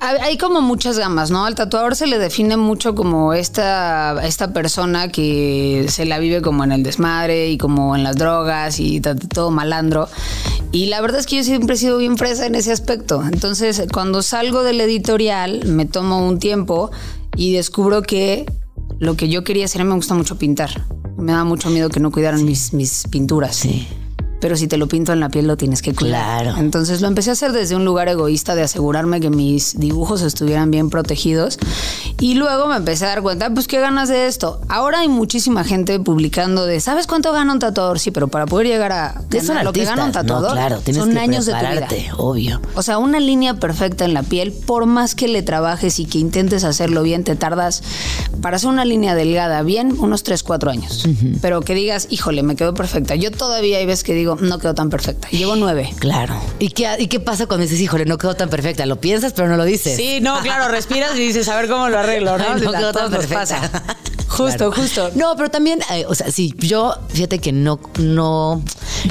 hay como muchas gamas, ¿no? Al tatuador se le define mucho como esta, esta persona que se la vive como en el desmadre y como en las drogas y todo malandro. Y la verdad es que yo siempre he sido bien fresa en ese aspecto. Entonces, cuando salgo del editorial, me tomo un tiempo y descubro que lo que yo quería hacer me gusta mucho pintar. Me da mucho miedo que no cuidaran mis, mis pinturas. Sí. Pero si te lo pinto en la piel lo tienes que cuidar. Claro. Entonces lo empecé a hacer desde un lugar egoísta de asegurarme que mis dibujos estuvieran bien protegidos. Y luego me empecé a dar cuenta, pues qué ganas de esto. Ahora hay muchísima gente publicando de, ¿sabes cuánto gana un tatuador? Sí, pero para poder llegar a ganar lo que gana un tatuador, no, claro, tienes son que años de tu vida. obvio. O sea, una línea perfecta en la piel, por más que le trabajes y que intentes hacerlo bien, te tardas para hacer una línea delgada bien unos 3, 4 años. Pero que digas, híjole, me quedó perfecta. Yo todavía hay veces que digo, no quedó tan perfecta. Llevo 9. Claro. ¿Y qué, ¿Y qué pasa cuando dices, híjole, no quedó tan perfecta? Lo piensas, pero no lo dices. Sí, no, claro, respiras y dices, a ver cómo lo arreglo, ¿no? Ay, no A quedó tan perfecta. pasa. Justo, Claro. justo. No, pero también, eh, o sea, sí, yo, fíjate que no, no,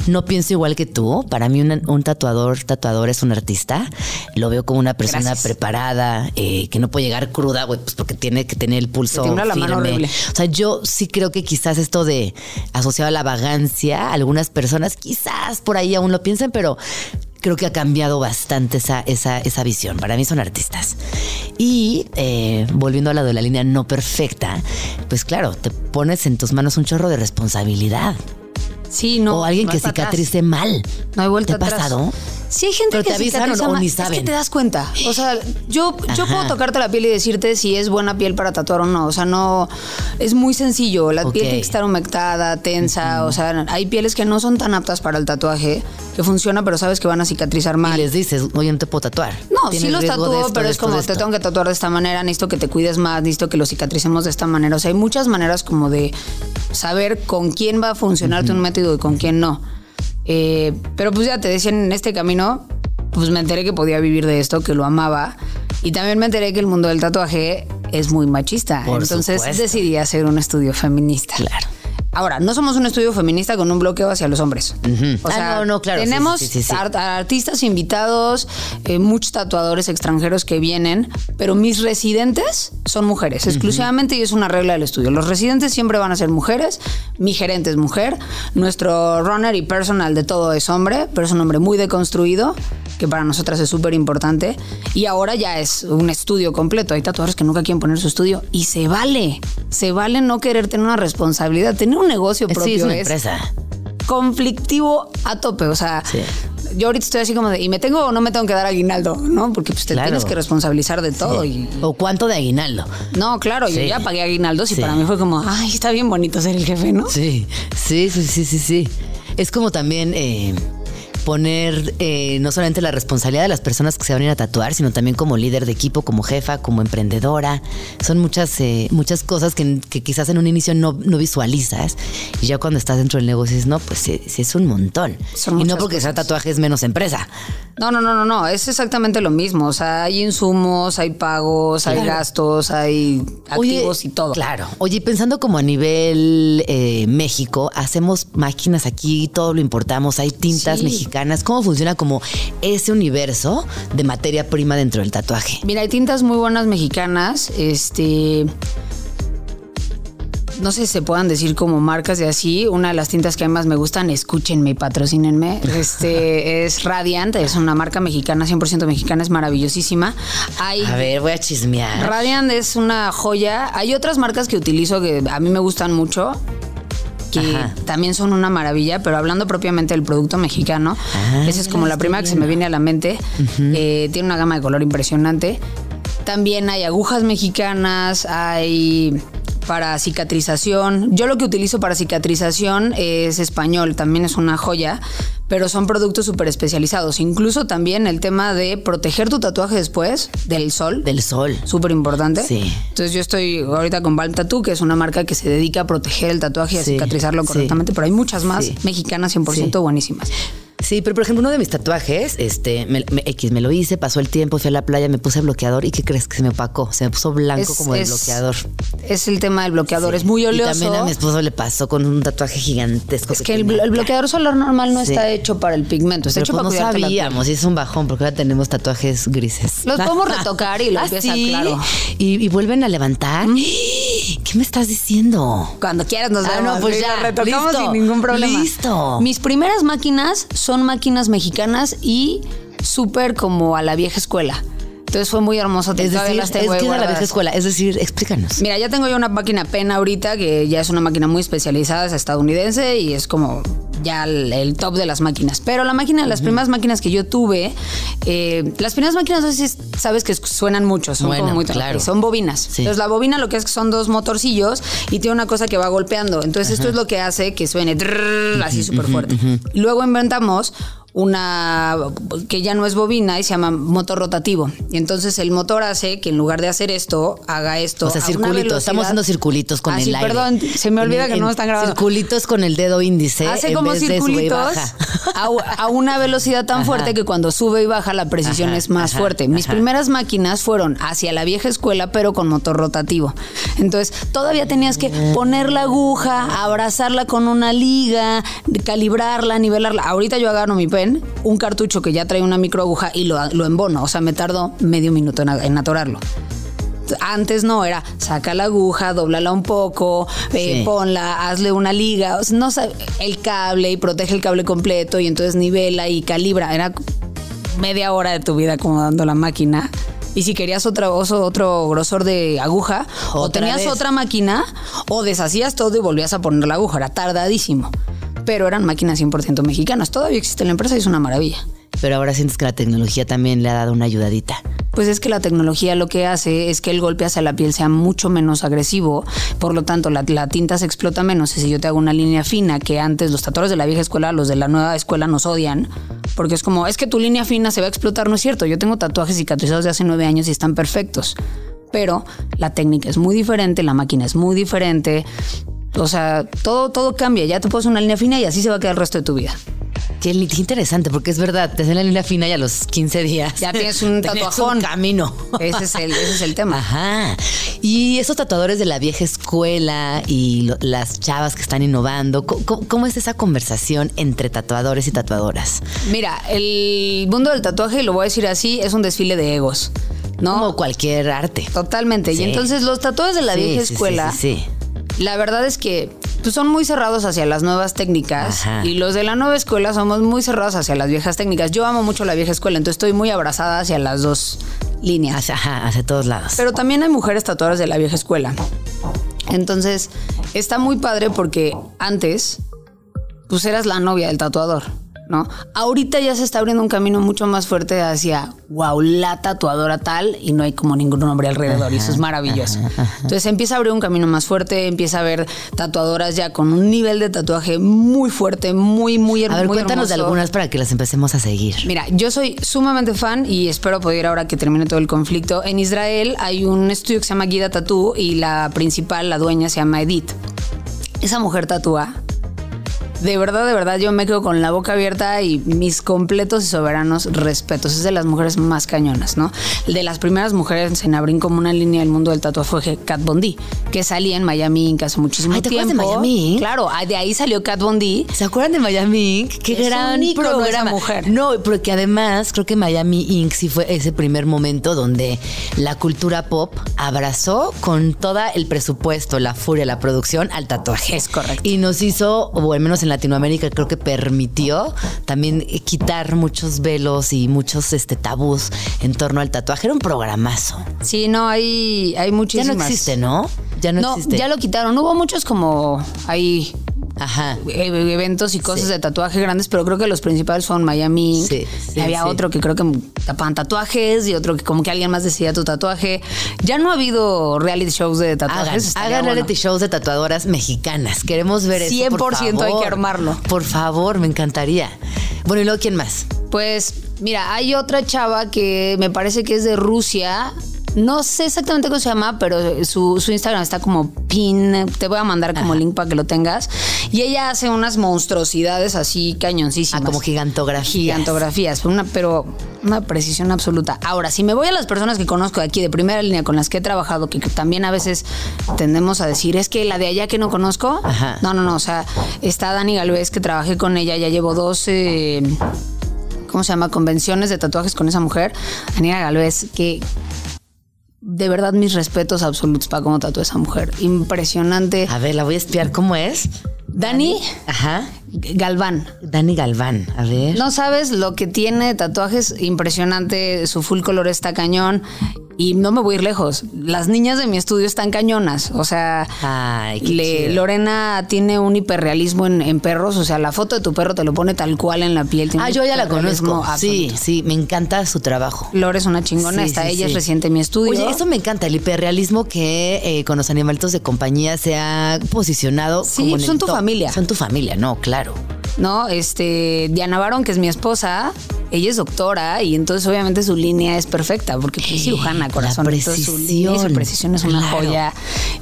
no pienso igual que tú. Para mí un, un tatuador, tatuador es un artista. Lo veo como una persona Gracias. preparada, eh, que no puede llegar cruda, güey, pues porque tiene que tener el pulso Te tiembla la mano firme. horrible. O sea, yo sí creo que quizás esto de asociado a la vagancia, algunas personas quizás por ahí aún lo piensan, pero creo que ha cambiado bastante esa, esa, esa visión. Para mí son artistas. Y eh, volviendo a la de la línea no perfecta, pues claro, te pones en tus manos un chorro de responsabilidad. Sí, no. o alguien no que atrás. cicatrice mal. No hay vuelta ¿Te ha atrás. Sí hay gente Pero que te avisan o- o mal. ni Es que te das cuenta. O sea, yo, yo Ajá. puedo tocarte la piel y decirte si es buena piel para tatuar o no. O sea, no... Es muy sencillo. La piel tiene que estar humectada, tensa. O sea, hay pieles que no son tan aptas para el tatuaje, que funciona, pero sabes que van a cicatrizar Y mal. les dices, oye, no te puedo tatuar. No, sí los tatúo, esto, pero es como te esto". tengo que tatuar de esta manera, necesito que te cuides más, necesito que lo cicatricemos de esta manera. O sea, hay muchas maneras como de saber con quién va a funcionarte un método y con quién no. Eh, pero pues ya te decían en este camino, pues me enteré que podía vivir de esto, que lo amaba. Y también me enteré que el mundo del tatuaje es muy machista. Por Entonces supuesto. decidí hacer un estudio feminista. Claro. Ahora, no somos un estudio feminista con un bloqueo hacia los hombres. O Ah, sea, no, no, claro, Tenemos sí, sí, sí. art- artistas invitados, eh, muchos tatuadores extranjeros que vienen, pero mis residentes son mujeres, exclusivamente y es una regla del estudio. Los residentes siempre van a ser mujeres, mi gerente es mujer, nuestro runner y personal de todo es hombre, pero es un hombre muy deconstruido, que para nosotras es súper importante. Y ahora ya es un estudio completo. Hay tatuadores que nunca quieren poner su estudio y se vale. Se vale no querer tener una responsabilidad. Tener un negocio propio Sí, es una es empresa. conflictivo a tope. O sea, Sí. yo ahorita estoy así como de, ¿y me tengo o no me tengo que dar aguinaldo? ¿No? Porque pues, te Claro. tienes que responsabilizar de todo. Y, ¿O cuánto de aguinaldo? no, claro, yo ya pagué aguinaldos y para mí fue como, ay, está bien bonito ser el jefe, ¿no? Sí, sí, sí, sí, sí, sí. Es como también eh, poner eh, no solamente la responsabilidad de las personas que se van a ir a tatuar, sino también como líder de equipo, como jefa, como emprendedora. Son muchas, eh, muchas cosas que, que quizás en un inicio no, no visualizas. Y ya cuando estás dentro del negocio dices, no, pues sí, sí es un montón. Son y no porque sea tatuaje es menos empresa. No, no, no, no, no, es exactamente lo mismo. O sea, hay insumos, hay pagos, hay gastos, hay activos y todo. Claro. Oye, pensando como a nivel eh, México, hacemos máquinas aquí, todo lo importamos, hay tintas Sí. mexicanas. ¿Cómo funciona como ese universo de materia prima dentro del tatuaje? Mira, hay tintas muy buenas mexicanas, este... No sé si se puedan decir como marcas de así. Una de las tintas que a mí más me gustan, escúchenme y patrocínenme. Este es Radiant, es una marca mexicana, 100% mexicana, es maravillosísima. Hay A ver, voy a chismear. Radiant es una joya. Hay otras marcas que utilizo que a mí me gustan mucho. Que Ajá. también son una maravilla, pero hablando propiamente del producto mexicano, Ah, esa es como la primera que se me viene a la mente. Eh, tiene una gama de color impresionante. También hay agujas mexicanas, hay para cicatrización. Yo lo que utilizo para cicatrización es español, también es una joya, pero son productos súper especializados. Incluso también el tema de proteger tu tatuaje después del sol. Del sol. Súper importante. Sí. Entonces yo estoy ahorita con Balm Tattoo, que es una marca que se dedica a proteger el tatuaje y a Sí, cicatrizarlo sí. correctamente, pero hay muchas más Sí. mexicanas 100% Sí. buenísimas. Sí, pero por ejemplo, uno de mis tatuajes, este, me, me- X, me lo hice, pasó el tiempo, fui a la playa, me puse bloqueador y ¿qué crees que se me opacó? Se me puso blanco Es- como el es- bloqueador. Es el tema del bloqueador, es muy Y oleoso. también a mi esposo le pasó con un tatuaje gigantesco. Es que el, el bloqueador solar normal no Sí. está hecho para el pigmento, está Pero hecho pues para no cuidarte la sabíamos, y es un bajón, porque ahora tenemos tatuajes grises. Los podemos retocar y lo ¿Ah, empieza, sí? claro. Y, y vuelven a levantar. ¿Qué me estás diciendo? Cuando quieras nos Ah, vemos. no, pues y ya, lo retocamos listo, sin ningún problema. listo. Mis primeras máquinas son máquinas mexicanas y súper como a la vieja escuela. Entonces fue muy hermoso. Es decir, las es tengo ahí que de la vieja escuela. Es decir, explícanos. Mira, ya tengo yo una máquina pena ahorita que ya es una máquina muy especializada, es estadounidense y es como ya el, el top de las máquinas. Pero la máquina, las primeras máquinas que yo tuve, eh, las primeras máquinas, no sé si sabes que suenan mucho, son Bueno, como muy claro. son bobinas. Sí. Entonces la bobina lo que es que son dos motorcillos y tiene una cosa que va golpeando. Entonces esto es lo que hace que suene así súper fuerte. Luego inventamos una que ya no es bobina y se llama motor rotativo. Y entonces el motor hace que en lugar de hacer esto, haga esto. O sea, circulitos. Estamos haciendo circulitos con Ah, el sí, aire. perdón, se me olvida En- que no están grabados. Circulitos con el dedo índice. Hace en como vez de sube y circulitos baja. a, a una velocidad tan Ajá. fuerte que cuando sube y baja la precisión Ajá, es más ajá, fuerte. Mis primeras máquinas fueron hacia la vieja escuela, pero con motor rotativo. Entonces, todavía tenías que poner la aguja, abrazarla con una liga, calibrarla, nivelarla. Ahorita yo agarro mi un cartucho que ya trae una microaguja y lo, lo embono. O sea, me tardó medio minuto en, en atorarlo. Antes no, era saca la aguja, doblala un poco, eh, Sí. ponla, hazle una liga, o sea, no sabe- el cable y protege el cable completo y entonces nivela y calibra. Era media hora de tu vida acomodando la máquina. Y si querías otra, oso- otro grosor de aguja, o tenías vez. otra máquina, o deshacías todo y volvías a poner la aguja. Era tardadísimo. Pero eran máquinas 100% mexicanas. Todavía existe la empresa y es una maravilla. Pero ahora sientes que la tecnología también le ha dado una ayudadita. Pues es que la tecnología lo que hace es que el golpe hacia la piel sea mucho menos agresivo, por lo tanto la, la tinta se explota menos. Y si yo te hago una línea fina, que antes los tatuadores de la vieja escuela, los de la nueva escuela nos odian, porque es como, es que tu línea fina se va a explotar, no es cierto. Yo tengo tatuajes cicatrizados de hace nueve años y están perfectos. Pero la técnica es muy diferente, la máquina es muy diferente. O sea, todo, todo cambia. Ya te pones una línea fina y así se va a quedar el resto de tu vida. Qué, interesante, porque es verdad, te hacen la línea fina y a los 15 días. Ya tienes un tatuajón. un camino. Ese es el, ese es el tema. Ajá. Y esos tatuadores de la vieja escuela y lo- las chavas que están innovando, ¿cómo, es esa conversación entre tatuadores y tatuadoras? Mira, el mundo del tatuaje, lo voy a decir así, es un desfile de egos, ¿no? Como cualquier arte. Totalmente. Sí. Y entonces los tatuajes de la Sí, vieja escuela, sí, sí. La verdad es que pues, son muy cerrados hacia las nuevas técnicas Ajá. y los de la nueva escuela somos muy cerrados hacia las viejas técnicas. Yo amo mucho la vieja escuela, entonces estoy muy abrazada hacia las dos líneas. Hacia, ajá, hacia todos lados. Pero también hay mujeres tatuadoras de la vieja escuela. Entonces, está muy padre porque antes, pues eras la novia del tatuador, ¿no? Ahorita ya se está abriendo un camino mucho más fuerte hacia, wow, la tatuadora tal, y no hay como ningún nombre alrededor, y eso es maravilloso. Entonces empieza a abrir un camino más fuerte, empieza a haber tatuadoras ya con un nivel de tatuaje muy fuerte, muy, muy a hermoso. ver, cuéntanos de algunas para que las empecemos a seguir. Mira, yo soy sumamente fan y espero poder ir ahora que termine todo el conflicto. En Israel hay un estudio que se llama Guida Tattoo y la principal, la dueña, se llama Edith. Esa mujer tatúa. De verdad, de verdad, yo me quedo con la boca abierta y mis completos y soberanos respetos. Es de las mujeres más cañonas, ¿no? De las primeras mujeres en abrir como una línea del mundo del tatuaje fue Kat Von D, que salía en Miami Inc. hace muchísimo Ay, ¿te tiempo. acuerdas de Miami Ink? Claro, de ahí salió Kat Von D. ¿Se acuerdan de Miami Inc? Qué Es gran programa. mujer. No, porque además creo que Miami Inc. sí fue ese primer momento donde la cultura pop abrazó con todo el presupuesto, la furia, la producción al tatuaje. Es correcto. Y nos hizo, o al menos en Latinoamérica, creo que permitió también quitar muchos velos y muchos este, tabús en torno al tatuaje. Era un programazo. Sí, no, hay, hay Ya muchísimas. no existe, ¿no? Ya no, No, existe. ya lo quitaron. Hubo muchos como ahí Ajá. eh, eventos y cosas Sí. de tatuaje grandes, pero creo que los principales son Miami. Sí, sí, y había otro que creo que tapaban tatuajes y otro que como que alguien más decía tu tatuaje. Ya no ha habido reality shows de tatuajes. Hagan, estaría hagan bueno. reality shows de tatuadoras mexicanas. Queremos ver eso. por 100% hay que armarlo. Por favor, me encantaría. Bueno, y luego, ¿quién más? Pues mira, hay otra chava que me parece que es de Rusia. No sé exactamente cómo se llama, pero su, su Instagram está como pin. Te voy a mandar como link para que lo tengas. Y ella hace unas monstruosidades así cañoncísimas. Ah, como gigantografías. Gigantografías, pero una, pero una precisión absoluta. Ahora, si me voy a las personas que conozco de aquí de primera línea con las que he trabajado, que, que también a veces tendemos a decir, es que la de allá que no conozco. Ajá. No, no, no. O sea, está Dani Galvez, que trabajé con ella, ya llevo dos. eh, ¿cómo se llama? Convenciones de tatuajes con esa mujer, Daniela Galvez, que de verdad mis respetos absolutos para cómo tatúa esa mujer. Impresionante. A ver, la voy a espiar. ¿Cómo es? Dani Ajá. Galván. Dani Galván. A ver. No sabes lo que tiene de tatuajes, impresionante, su full color está cañón. Y no me voy a ir lejos. Las niñas de mi estudio están cañonas. O sea, Ay, le-. Lorena tiene un hiperrealismo en, en perros. O sea, la foto de tu perro te lo pone tal cual en la piel. Tiene Ah, yo ya la conozco. Sí, sí, me encanta su trabajo. Lore es una chingona, Sí, está sí, ella, sí. es reciente en mi estudio. Oye, eso me encanta, el hiperrealismo que eh, con los animalitos de compañía se ha posicionado Sí, como en el son tu top. familia. Son tu familia, no, claro. ¿No? Este, Diana Barón, que es mi esposa, ella es doctora y entonces obviamente su línea es perfecta porque es cirujana, La corazón. Entonces, su línea y su precisión, precisión es una joya.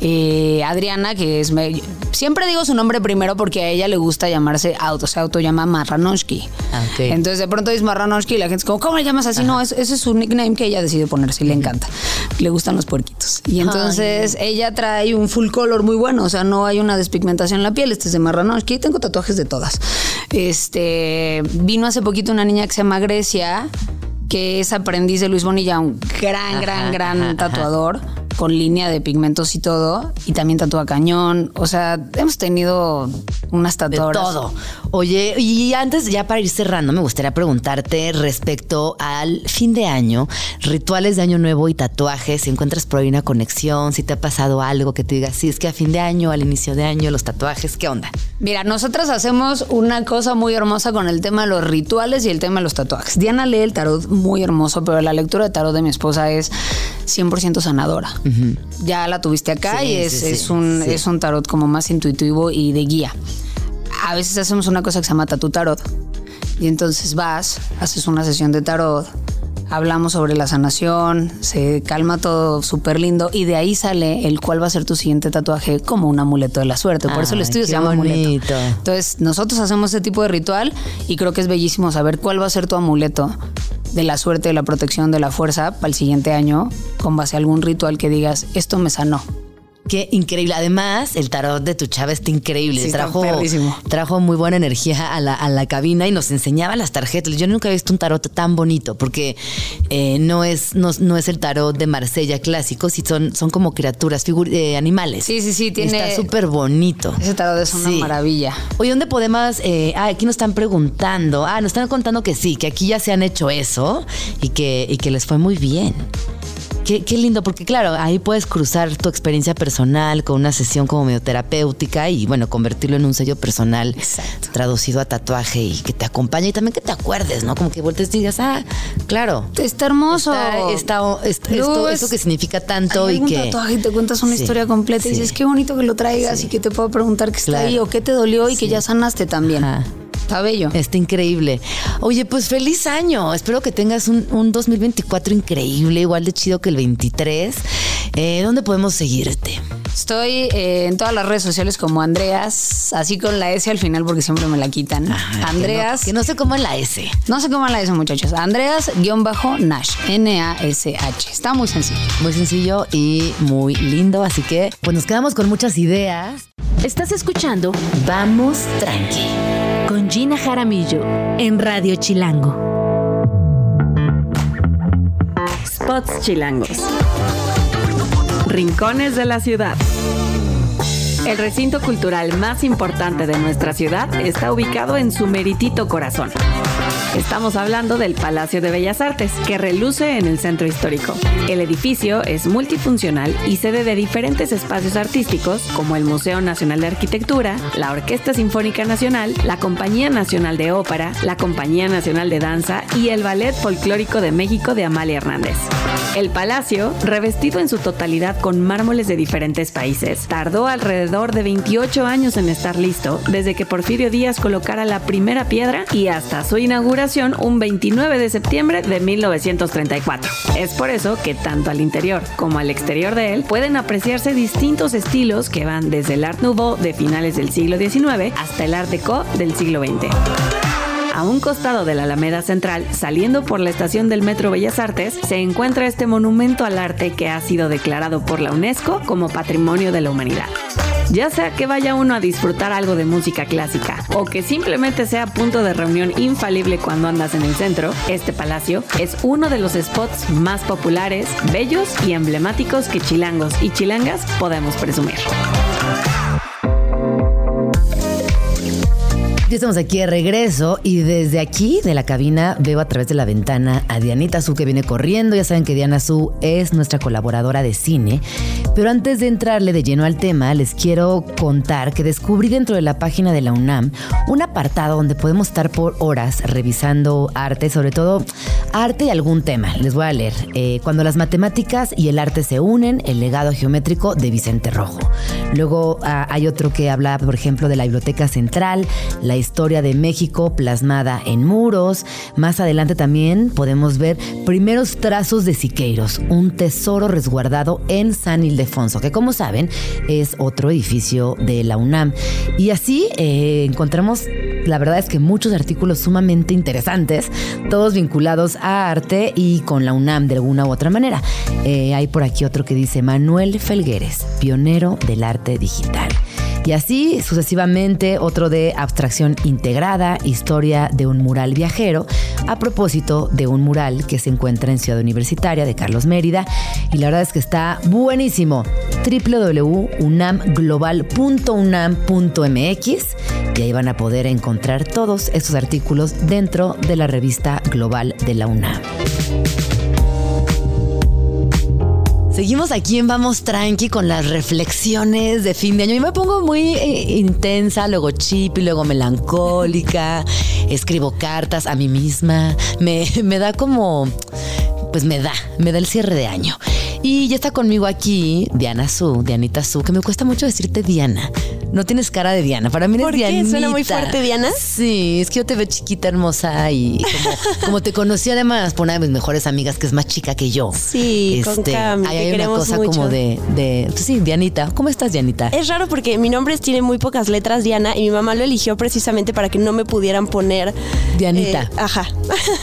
Eh, Adriana, que es... me- siempre digo su nombre primero porque a ella le gusta llamarse auto, se auto llama Marranoshki. Ah, ok. Entonces de pronto dice Marranoshki y la gente es como, ¿cómo le llamas así? No, es- ese es su nickname que ella decidió ponerse y le encanta. Le gustan los puerquitos. Y entonces ella trae un full color muy bueno, o sea, no hay una despigmentación en la piel. Este es de Marranoshki. Tengo tatuajes de todas. Este vino hace poquito una niña que se llama Grecia, que es aprendiz de Luis Bonilla, un gran, gran, gran ajá, ajá. Con línea de pigmentos y todo, y también tatúa cañón. O sea, hemos tenido unas De tatuadoras. todo. Oye, y antes, ya para ir cerrando, me gustaría preguntarte respecto al fin de año, rituales de año nuevo y tatuajes, si encuentras por ahí una conexión, si te ha pasado algo que te digas, sí, es que a fin de año, al inicio de año, los tatuajes, ¿qué onda? Mira, nosotras hacemos una cosa muy hermosa con el tema de los rituales y el tema de los tatuajes. Diana lee el tarot muy hermoso, pero la lectura de tarot de mi esposa es 100% sanadora. Ya la tuviste acá Sí, y es, sí, es un, sí. es un tarot como más intuitivo y de guía. A veces hacemos una cosa que se llama tatu tarot. Y entonces vas, haces una sesión de tarot, hablamos sobre la sanación, se calma todo súper lindo y de ahí sale el cuál va a ser tu siguiente tatuaje como un amuleto de la suerte. Por eso el estudio se llama amuleto. Entonces, nosotros hacemos ese tipo de ritual y creo que es bellísimo saber cuál va a ser tu amuleto de la suerte, de la protección, de la fuerza para el siguiente año con base a algún ritual que digas, esto me sanó. Qué increíble. Además, el tarot de tu chava está increíble. Sí, trajo, trajo muy buena energía a la, a la cabina y nos enseñaba las tarjetas. Yo nunca he visto un tarot tan bonito porque eh, no, es, no, no es el tarot de Marsella clásico, sí son, son como criaturas, eh, animales. Sí, sí, sí, tiene- Está súper bonito. Ese tarot es una Sí. maravilla. Oye, ¿dónde podemos? eh, ah, aquí nos están preguntando. Ah, nos están contando que sí, que aquí ya se han hecho eso y que, y que les fue muy bien. Qué, qué lindo, porque claro, ahí puedes cruzar tu experiencia personal con una sesión como medio terapéutica y bueno, convertirlo en un sello personal Exacto. traducido a tatuaje y que te acompañe y también que te acuerdes, ¿no? Como que vueltes y digas, ah, claro. Está hermoso. Está, está- est- Luego esto, es- esto que significa tanto Hay y que. tatuaje y te cuentas una Sí, historia completa y dices, qué bonito que lo traigas y que te puedo preguntar qué está Claro. ahí o qué te dolió y que ya sanaste también. Ajá. Está bello. Está increíble. Oye, pues feliz año. Espero que tengas un, un 2024 increíble, igual de chido que el 23. Eh, ¿Dónde podemos seguirte? Estoy eh, en todas las redes sociales como Andreas, así con la S al final porque siempre me la quitan. Ajá, Andreas. Que no, que no sé cómo en la S. No sé cómo la S, muchachos. Andreas-Nash. N-A-S-H. Está muy sencillo. Muy sencillo y muy lindo. Así que, pues nos quedamos con muchas ideas. Estás escuchando Vamos tranqui. con Gina Jaramillo en Radio Chilango. Spots Chilangos. Rincones de la ciudad. El recinto cultural más importante de nuestra ciudad está ubicado en su meritito corazón. Estamos hablando del Palacio de Bellas Artes, que reluce en el centro histórico. El edificio es multifuncional y sede de diferentes espacios artísticos como el Museo Nacional de Arquitectura, la Orquesta Sinfónica Nacional, la Compañía Nacional de Ópera, la Compañía Nacional de Danza y el Ballet Folclórico de México de Amalia Hernández. El palacio, revestido en su totalidad con mármoles de diferentes países, tardó alrededor de 28 años en estar listo, desde que Porfirio Díaz colocara la primera piedra y hasta su inauguración un 29 de septiembre de 1934. Es por eso que tanto al interior como al exterior de él pueden apreciarse distintos estilos que van desde el Art Nouveau de finales del siglo XIX hasta el Art Deco del siglo XX. A un costado de la Alameda Central, saliendo por la estación del Metro Bellas Artes, se encuentra este monumento al arte que ha sido declarado por la UNESCO como Patrimonio de la Humanidad. Ya sea que vaya uno a disfrutar algo de música clásica o que simplemente sea punto de reunión infalible cuando andas en el centro, este palacio es uno de los spots más populares, bellos y emblemáticos que chilangos y chilangas podemos presumir. Estamos aquí de regreso y desde aquí, de la cabina, veo a través de la ventana a Dianita Su que viene corriendo. Ya saben que Diana Su es nuestra colaboradora de cine. Pero antes de entrarle de lleno al tema, les quiero contar que descubrí dentro de la página de la UNAM un apartado donde podemos estar por horas revisando arte, sobre todo arte y algún tema. Les voy a leer. Eh, cuando las matemáticas y el arte se unen, el legado geométrico de Vicente Rojo. Luego ah, hay otro que habla, por ejemplo, de la Biblioteca Central, la historia de México plasmada en muros. Más adelante también podemos ver primeros trazos de Siqueiros, un tesoro resguardado en San Ildefonso, que como saben es otro edificio de la UNAM. Y así eh, encontramos, la verdad es que muchos artículos sumamente interesantes, todos vinculados a arte y con la UNAM de alguna u otra manera. Eh, hay por aquí otro que dice Manuel Felgueres, pionero del arte digital. Y así sucesivamente otro de abstracción integrada, historia de un mural viajero, a propósito de un mural que se encuentra en Ciudad Universitaria de Carlos Mérida. Y la verdad es que está buenísimo. www.unamglobal.unam.mx y ahí van a poder encontrar todos estos artículos dentro de la revista global de la UNAM. Seguimos aquí en Vamos Tranqui con las reflexiones de fin de año. Yo me pongo muy eh, intensa, luego chip y luego melancólica. Escribo cartas a mí misma. Me, me da como. Pues me da, me da el cierre de año. Y ya está conmigo aquí Diana Su, Dianita Su, que me cuesta mucho decirte Diana. No tienes cara de Diana. Para mí eres ¿Por qué? Dianita. ¿Suena muy fuerte, Diana? Sí, es que yo te veo chiquita, hermosa y como, como te conocí además por una de mis mejores amigas que es más chica que yo. Este, Sí, con ahí que hay una cosa mucho. como de, de, pues sí, Dianita. ¿Cómo estás, Dianita? Es raro porque mi nombre tiene muy pocas letras, Diana, y mi mamá lo eligió precisamente para que no me pudieran poner. Dianita. eh, ajá.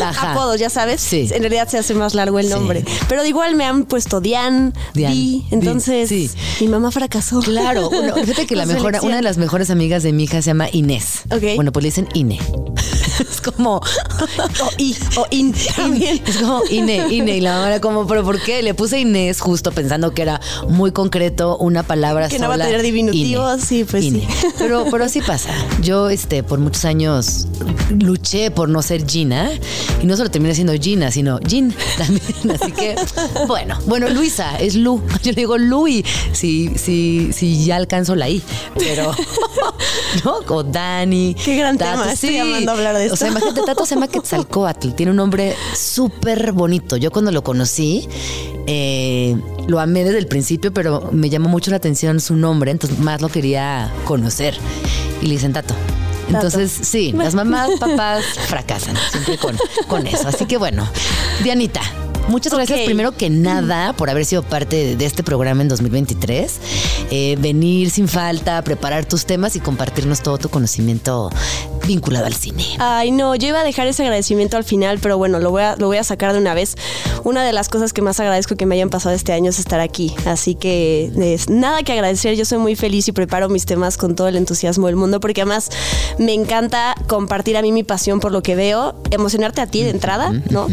Ajá. Apodos, ya sabes. Sí. En realidad se hace más largo el Sí. nombre. Pero igual me han puesto Dian, Dian, Di. Di, Entonces, sí. mi mamá fracasó. Claro, uno- fíjate que la mejor, una de las mejores amigas de mi hija se llama Inés. Ok. Bueno, pues le dicen Ine. es como. O I, o In también. Es como Ine, Ine. Y la mamá era como, ¿pero por qué? Le puse Inés justo pensando que era muy concreto una palabra Que no va a tener diminutivos, Ine. sí, pues Ine. sí. Pero, pero así pasa. Yo, este, por muchos años luché por no ser Gina. Y no solo terminé siendo Gina, sino Gin también. Así que, bueno. Bueno, Luisa, es Lu. Yo le digo Lui. Si, si, si ya alcanzo la I. Pero, ¿no? O Dani. Qué gran tema, estoy amando hablar de O sea, esto. imagínate, Tato se llama Quetzalcoatl. Tiene un nombre súper bonito. Yo cuando lo conocí, eh, lo amé desde el principio, pero me llamó mucho la atención su nombre, entonces más lo quería conocer. Y le dicen Tato. Entonces, sí, las mamás, papás fracasan siempre con, con eso. Así que bueno, Dianita. Muchas gracias primero que nada por haber sido parte de, de este programa en 2023. Eh, venir sin falta, preparar tus temas y compartirnos todo tu conocimiento vinculado al cine. Ay, no, yo iba a dejar ese agradecimiento al final, pero bueno, lo voy a, lo voy a sacar de una vez. Una de las cosas que más agradezco que me hayan pasado este año es estar aquí. Así que es nada que agradecer. Yo soy muy feliz y preparo mis temas con todo el entusiasmo del mundo, porque además me encanta compartir a mí mi pasión por lo que veo, emocionarte a ti de entrada, ¿no?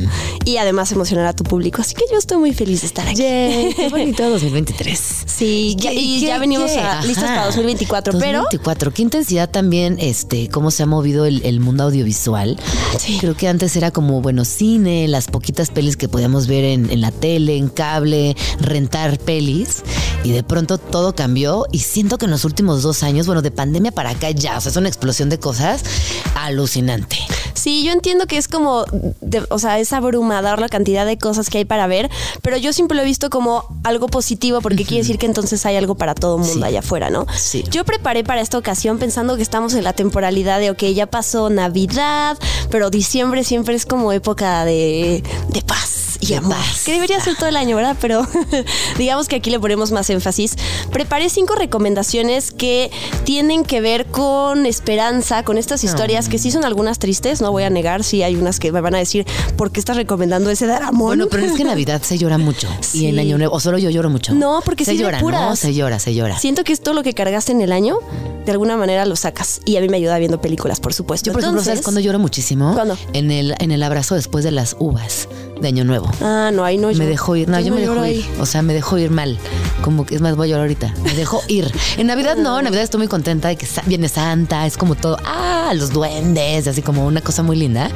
Y además emocionar a tu público. Así que yo estoy muy feliz de estar aquí. Qué bonito 2023. Sí, y ya venimos a- listos para 2024, pero- 2024, qué intensidad también, este, cómo se ha movido el, el mundo audiovisual. Sí. Creo que antes era como, bueno, cine, las poquitas pelis que podíamos ver en, en la tele, en cable, rentar pelis. Y de pronto todo cambió y siento que en los últimos dos años, bueno, de pandemia para acá ya, o sea, es una explosión de cosas alucinante. Sí, yo entiendo que es como, de- o sea, es abrumador la cantidad de cosas que hay para ver, pero yo siempre lo he visto como algo positivo porque quiere decir que entonces hay algo para todo el mundo Sí. allá afuera, ¿no? Sí. Yo preparé para esta ocasión pensando que estamos en la temporalidad de, ok, ya pasó Navidad, pero diciembre siempre es como época de, de paz y De amor, paz. que debería ser todo el año, ¿verdad? Pero digamos que aquí le ponemos más énfasis. Preparé cinco recomendaciones que tienen que ver con esperanza, con estas historias que sí son algunas tristes, no voy a negar, sí hay unas que me van a decir, ¿por qué estás recomendando ese Daramón? Bueno, pero es que en Navidad se llora mucho. Y en. Año Nuevo, o solo yo lloro mucho. No, porque se sí llora, no, se llora, se llora. Siento que es todo lo que cargaste en el año, de alguna manera lo sacas. Y a mí me ayuda viendo películas, por supuesto. Yo, por ejemplo, ¿sabes Entonces- cuándo lloro muchísimo? ¿Cuándo? En el, en el abrazo después de las uvas de Año Nuevo. Ah, no, ahí no me dejó ir. No, yo, me dejó ahí. ir. O sea, me dejó ir mal. Como que es más, voy a llorar ahorita. Me dejó ir. En Navidad no, en Navidad estoy muy contenta de que viene Santa, es como todo, ah, los duendes, así como una cosa muy linda.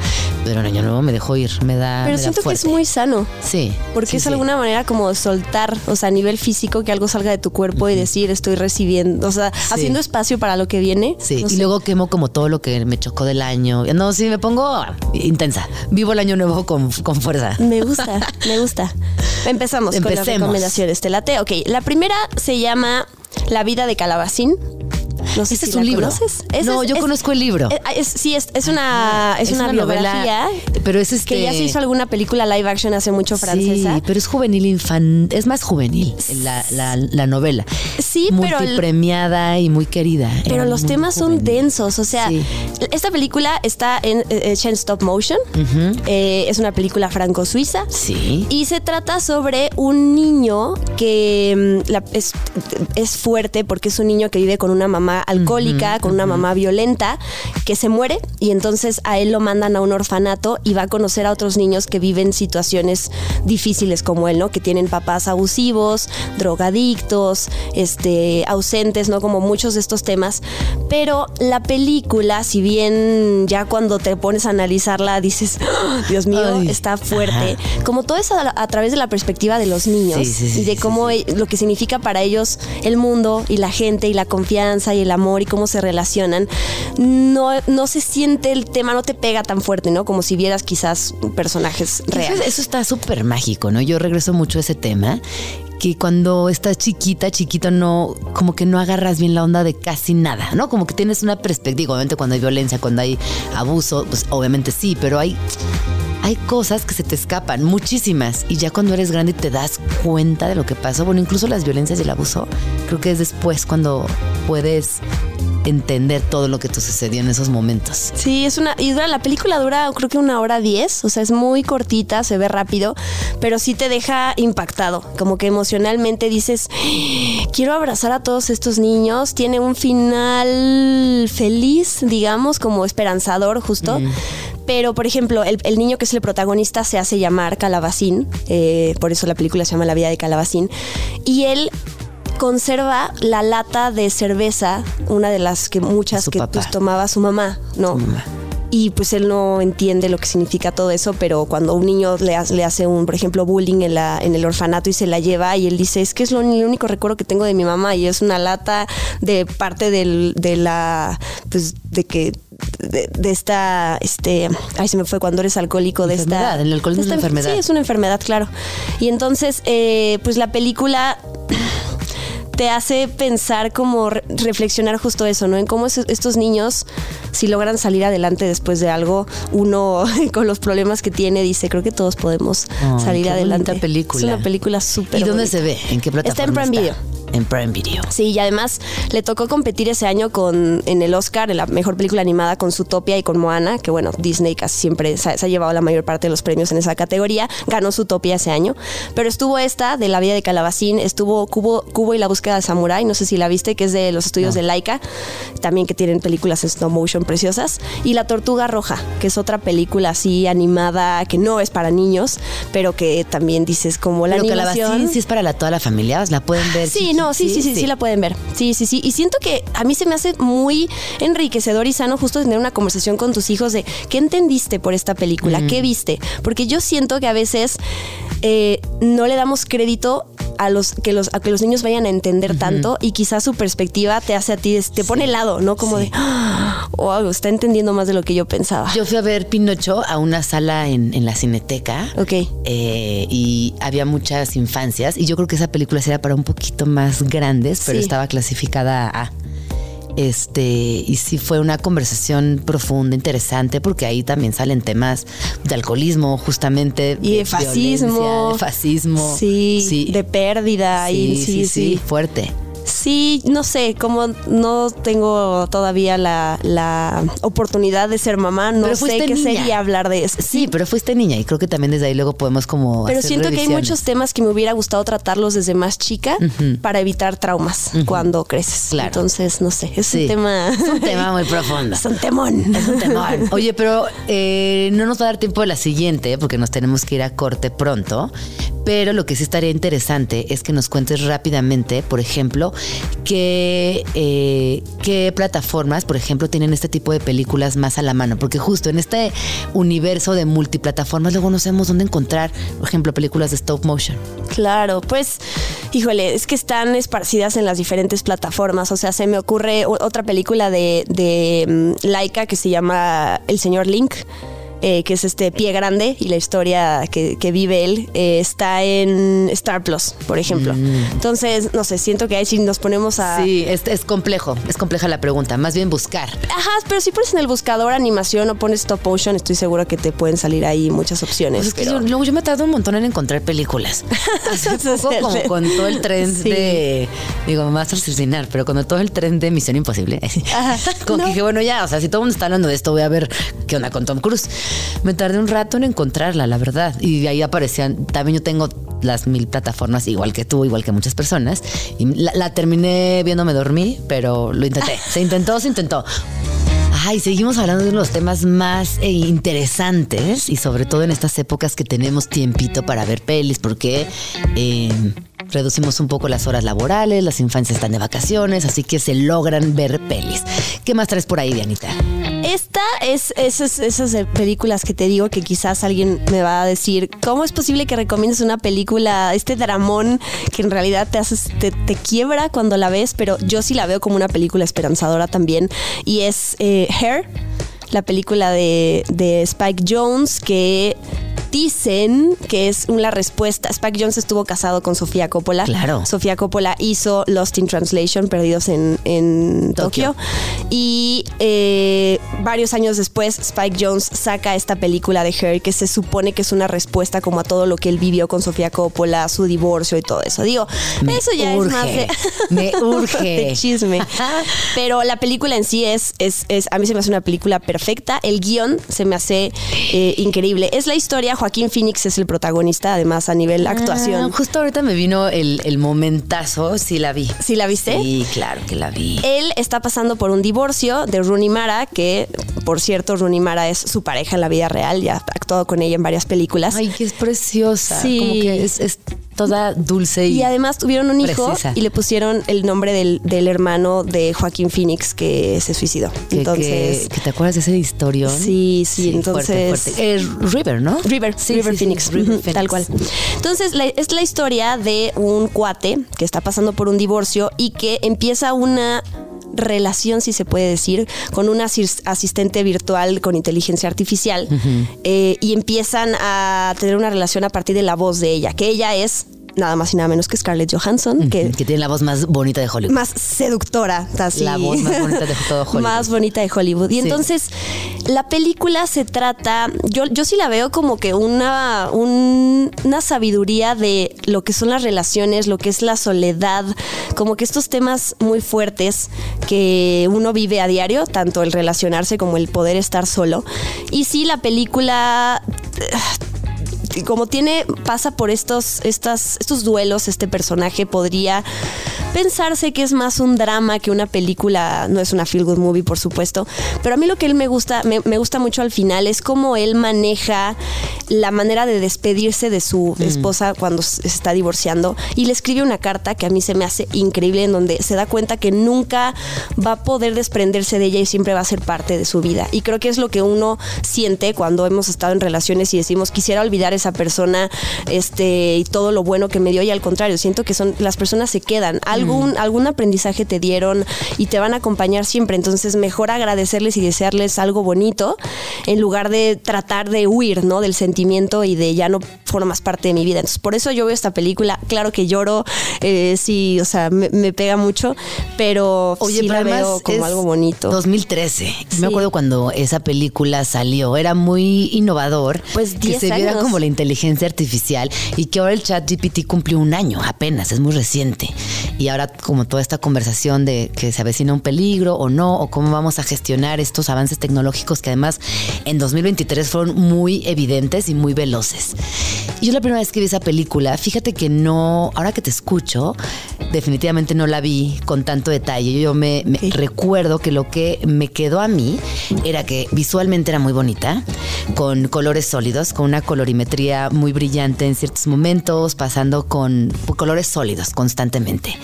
Pero en Año Nuevo me dejó ir, me da. Pero me da siento que es muy sano. Sí. Porque sí, es sí. alguna manera como soltar, o sea, a nivel físico, que algo salga de tu cuerpo y decir, estoy recibiendo, o sea, haciendo espacio para lo que viene. Sí, No y sé. luego quemo como todo lo que me chocó del año. No, sí, me pongo intensa. Vivo el año nuevo con, con fuerza. Me gusta, me gusta. Empezamos con las Empecemos. recomendaciones. Te late. Ok, la primera se llama La vida de Calabacín. No sé Ese si es un libro. conoces. No, es- yo es- conozco el libro. es- es- sí, es, es una, es, una, biografía. pero es este. Que ya se hizo alguna película live action hace mucho francesa. Sí, pero es juvenil infan, es más juvenil la, la, la novela. Sí, pero el- multipremiada y muy querida. Pero los temas son densos, o sea, Sí. esta película está en, eh, hecha en stop motion, Eh, es una película franco-suiza. Sí. Y se trata sobre un niño que mm, la- es, es fuerte porque es un niño que vive con una mamá alcohólica, con una mamá violenta, que se muere y entonces a él lo mandan a un orfanato y va a conocer a otros niños que viven situaciones difíciles como él, ¿no? Que tienen papás abusivos, drogadictos, este, ausentes, ¿no? Como muchos de estos temas. Pero la película, si bien ya cuando te pones a analizarla dices, "Ah, Dios mío, Ay. está fuerte. Como todo eso a, a través de la perspectiva de los niños Sí, sí, sí, y de cómo e- lo que significa para ellos el mundo y la gente y la confianza y el amor y cómo se relacionan, no, no se siente el tema, no te pega tan fuerte, ¿no? Como si vieras quizás personajes Eso, reales. eso está súper mágico, ¿no? Yo regreso mucho a ese tema que cuando estás chiquita, chiquito, no, como que no agarras bien la onda de casi nada, ¿no? Como que tienes una perspectiva, obviamente cuando hay violencia, cuando hay abuso, pues obviamente sí, pero hay hay cosas que se te escapan, muchísimas, y ya cuando eres grande te das cuenta de lo que pasó. Bueno, incluso las violencias y el abuso, creo que es después cuando puedes entender todo lo que te sucedió en esos momentos. Sí, es una. Y dura- la película dura creo que una hora diez. O sea, es muy cortita, se ve rápido, pero sí te deja impactado. Como que emocionalmente dices. Quiero abrazar a todos estos niños. Tiene un final feliz, digamos, como esperanzador, justo. Pero, por ejemplo, el, el niño que es el protagonista se hace llamar Calabacín. eh, por eso la película se llama La vida de Calabacín. Y él conserva la lata de cerveza, una de las que muchas que papá. pues, tomaba su mamá, ¿no? mamá. Y pues él no entiende lo que significa todo eso, pero cuando un niño le, ha- le hace un, por ejemplo, bullying en, la, en el orfanato y se la lleva y él dice, es que es lo, el único recuerdo que tengo de mi mamá y es una lata de parte del, de la, pues de que de, de esta, este, ay se me fue cuando eres alcohólico de Enfermedad, esta. el alcoholismo es una enfermedad. Sí, es una enfermedad, claro. Y entonces, eh, pues la película te hace pensar como re- reflexionar justo eso, ¿no? En cómo es- estos niños, si logran salir adelante después de algo, uno con los problemas que tiene dice, creo que todos podemos Ay, salir qué adelante. película. Es una película súper ¿Y dónde bonita. se ve? ¿En qué plataforma? Está en Prime Video. En Prime Video. Sí, y además le tocó competir ese año con en el Oscar, en la mejor película animada con Zootopia y con Moana, que bueno, Disney casi siempre se, ha- se ha llevado la mayor parte de los premios en esa categoría. Ganó Zootopia ese año. Pero estuvo esta, de La vida de Calabacín, estuvo Cubo, Cubo y la búsqueda del Samurai, no sé si la viste, que es de los estudios de Laika, también que tienen películas en stop motion preciosas. Y La Tortuga Roja, que es otra película así animada, que no es para niños, pero que también dices como la Pero animación. sí es para la, toda la familia, la pueden ver. Sí, no, sí, sí, sí, sí, la pueden ver. Sí, sí, sí. Y siento que a mí se me hace muy enriquecedor y sano justo tener una conversación con tus hijos de qué entendiste por esta película, qué viste. Porque yo siento que a veces eh, no le damos crédito a los que los a que los niños vayan a entender tanto y quizás su perspectiva te hace a ti te pone helado, ¿no? Como de "Ah, wow, está entendiendo más de lo que yo pensaba. Yo fui a ver Pinocho a una sala en, en la cineteca. Ok. eh, y había muchas infancias. Y yo creo que esa película era para un poquito más grandes, pero Sí. estaba clasificada a. Este, y sí fue una conversación profunda, interesante, porque ahí también salen temas de alcoholismo, justamente. Y de fascismo. violencia, de fascismo. Sí, de pérdida. y Sí, sí, sí, sí. sí, fuerte. Sí, no sé, como no tengo todavía la, la oportunidad de ser mamá, no sé qué niña. sería hablar de eso. Sí, pero fuiste niña y creo que también desde ahí luego podemos como. Pero hacer siento que hay muchos temas que me hubiera gustado tratarlos desde más chica para evitar traumas cuando creces. Claro. Entonces, no sé, es Sí. un tema. Es un tema muy profundo. Es un temón. Es un temor. Oye, pero eh, no nos va a dar tiempo de la siguiente porque nos tenemos que ir a corte pronto. Pero lo que sí estaría interesante es que nos cuentes rápidamente, por ejemplo, qué, eh, qué plataformas, por ejemplo, tienen este tipo de películas más a la mano. Porque justo en este universo de multiplataformas luego no sabemos dónde encontrar, por ejemplo, películas de stop motion. Claro, pues, híjole, es que están esparcidas en las diferentes plataformas. O sea, se me ocurre otra película de, de mm, Laika que se llama El señor Link. Eh, que es este pie grande y la historia que, que vive él eh, está en Star Plus, por ejemplo. Entonces, no sé, siento que ahí si nos ponemos a... Sí, es, es complejo, es compleja la pregunta. Más bien buscar. Ajá, pero si pones en el buscador animación o pones stop motion, estoy segura que te pueden salir ahí muchas opciones. Pues es que pero- yo, luego yo me tardo un montón en encontrar películas. Poco como con todo el tren Sí. de, digo, me vas a asesinar, pero con todo el tren de Misión Imposible. Con que dije, bueno, ya, o sea, si todo el mundo está hablando de esto, voy a ver qué onda con Tom Cruise. Me tardé un rato en encontrarla, la verdad. Y ahí aparecían, también yo tengo las mil plataformas, igual que tú, igual que muchas personas. Y la, la terminé viendo, me dormí, pero lo intenté. Se intentó, se intentó. Ay, seguimos hablando de uno de los temas más eh, interesantes y sobre todo en estas épocas que tenemos tiempito para ver pelis porque eh, reducimos un poco las horas laborales, las infancias están de vacaciones, así que se logran ver pelis. ¿Qué más traes por ahí, Dianita? Esta es esas, esas películas que te digo que quizás alguien me va a decir, ¿cómo es posible que recomiendes una película, este dramón que en realidad te haces, te, te quiebra cuando la ves? Pero yo sí la veo como una película esperanzadora también. Y es eh, Hair, la película de, de Spike Jones, que dicen que es una respuesta. Spike Jones estuvo casado con Sofía Coppola. Claro. Sofía Coppola hizo Lost in Translation, Perdidos en, en Tokio. Y eh, varios años después, Spike Jones saca esta película de Her que se supone que es una respuesta como a todo lo que él vivió con Sofía Coppola, su divorcio y todo eso. Digo, Me eso ya es más de, me urge. de chisme. Pero la película en sí es, es, es, a mí se me hace una película perfecta. El guion se me hace eh, increíble. Es la historia, Joaquín Phoenix es el protagonista, además a nivel actuación. Ah, justo ahorita me vino el, el momentazo, sí la vi. ¿Sí la viste? Sí, claro que la vi. Él está pasando por un divorcio de Rooney Mara, que por cierto, Rooney Mara es su pareja en la vida real, ya ha actuado con ella en varias películas. Ay, que es preciosa. Sí. Como que es, es toda dulce y, Y además tuvieron un hijo y le pusieron el nombre del, del hermano de Joaquín Phoenix que se suicidó. que, Entonces, que- que te acuerdas de ese historión. Sí, sí, entonces- Fuerte, fuerte. Eh, River, ¿no? River, Sí, River sí, sí, Phoenix, River Phoenix. tal cual. Entonces, la- es la historia de un cuate que está pasando por un divorcio y que empieza una relación, si se puede decir, con una asis- asistente virtual con inteligencia artificial eh, y empiezan a tener una relación a partir de la voz de ella, que ella es nada más y nada menos que Scarlett Johansson, que Que tiene la voz más bonita de Hollywood. más seductora, así. La voz más bonita de todo Hollywood. Más bonita de Hollywood. Y Sí. entonces, la película se trata, yo, yo sí la veo como que una, un- una sabiduría de lo que son las relaciones, lo que es la soledad, como que estos temas muy fuertes que uno vive a diario, tanto el relacionarse como el poder estar solo. Y sí, la película como tiene, pasa por estos, estas, estos duelos, este personaje podría pensarse que es más un drama que una película, no es una feel good movie, por supuesto, pero a mí lo que él me gusta, me, me gusta mucho al final es cómo él maneja la manera de despedirse de su esposa cuando se está divorciando y le escribe una carta que a mí se me hace increíble en donde se da cuenta que nunca va a poder desprenderse de ella y siempre va a ser parte de su vida. Y creo que es lo que uno siente cuando hemos estado en relaciones y decimos quisiera olvidar esa persona este y todo lo bueno que me dio y al contrario, siento que son las personas se quedan, algún algún aprendizaje te dieron y te van a acompañar siempre, entonces mejor agradecerles y desearles algo bonito en lugar de tratar de huir, ¿no? del sentimiento y de ya no formas parte de mi vida. Entonces, por eso yo veo esta película, claro que lloro, eh, sí, o sea, me, me pega mucho, pero Oye, sí pero la veo como algo bonito. 2013. Sí. Me acuerdo cuando esa película salió. Era muy innovador. Pues, que 10 se viera años. como la inteligencia artificial y que ahora el chat GPT cumplió un año apenas, es muy reciente. Y ahora como toda esta conversación de que se avecina un peligro o no, o cómo vamos a gestionar estos avances tecnológicos que además en 2023 fueron muy evidentes y muy veloces. Yo la primera vez que vi esa película, fíjate que no, ahora que te escucho, definitivamente no la vi con tanto detalle. Yo me, me recuerdo que lo que me quedó a mí era que visualmente era muy bonita, con colores sólidos, con una colorimetría muy brillante en ciertos momentos, pasando con colores sólidos constantemente.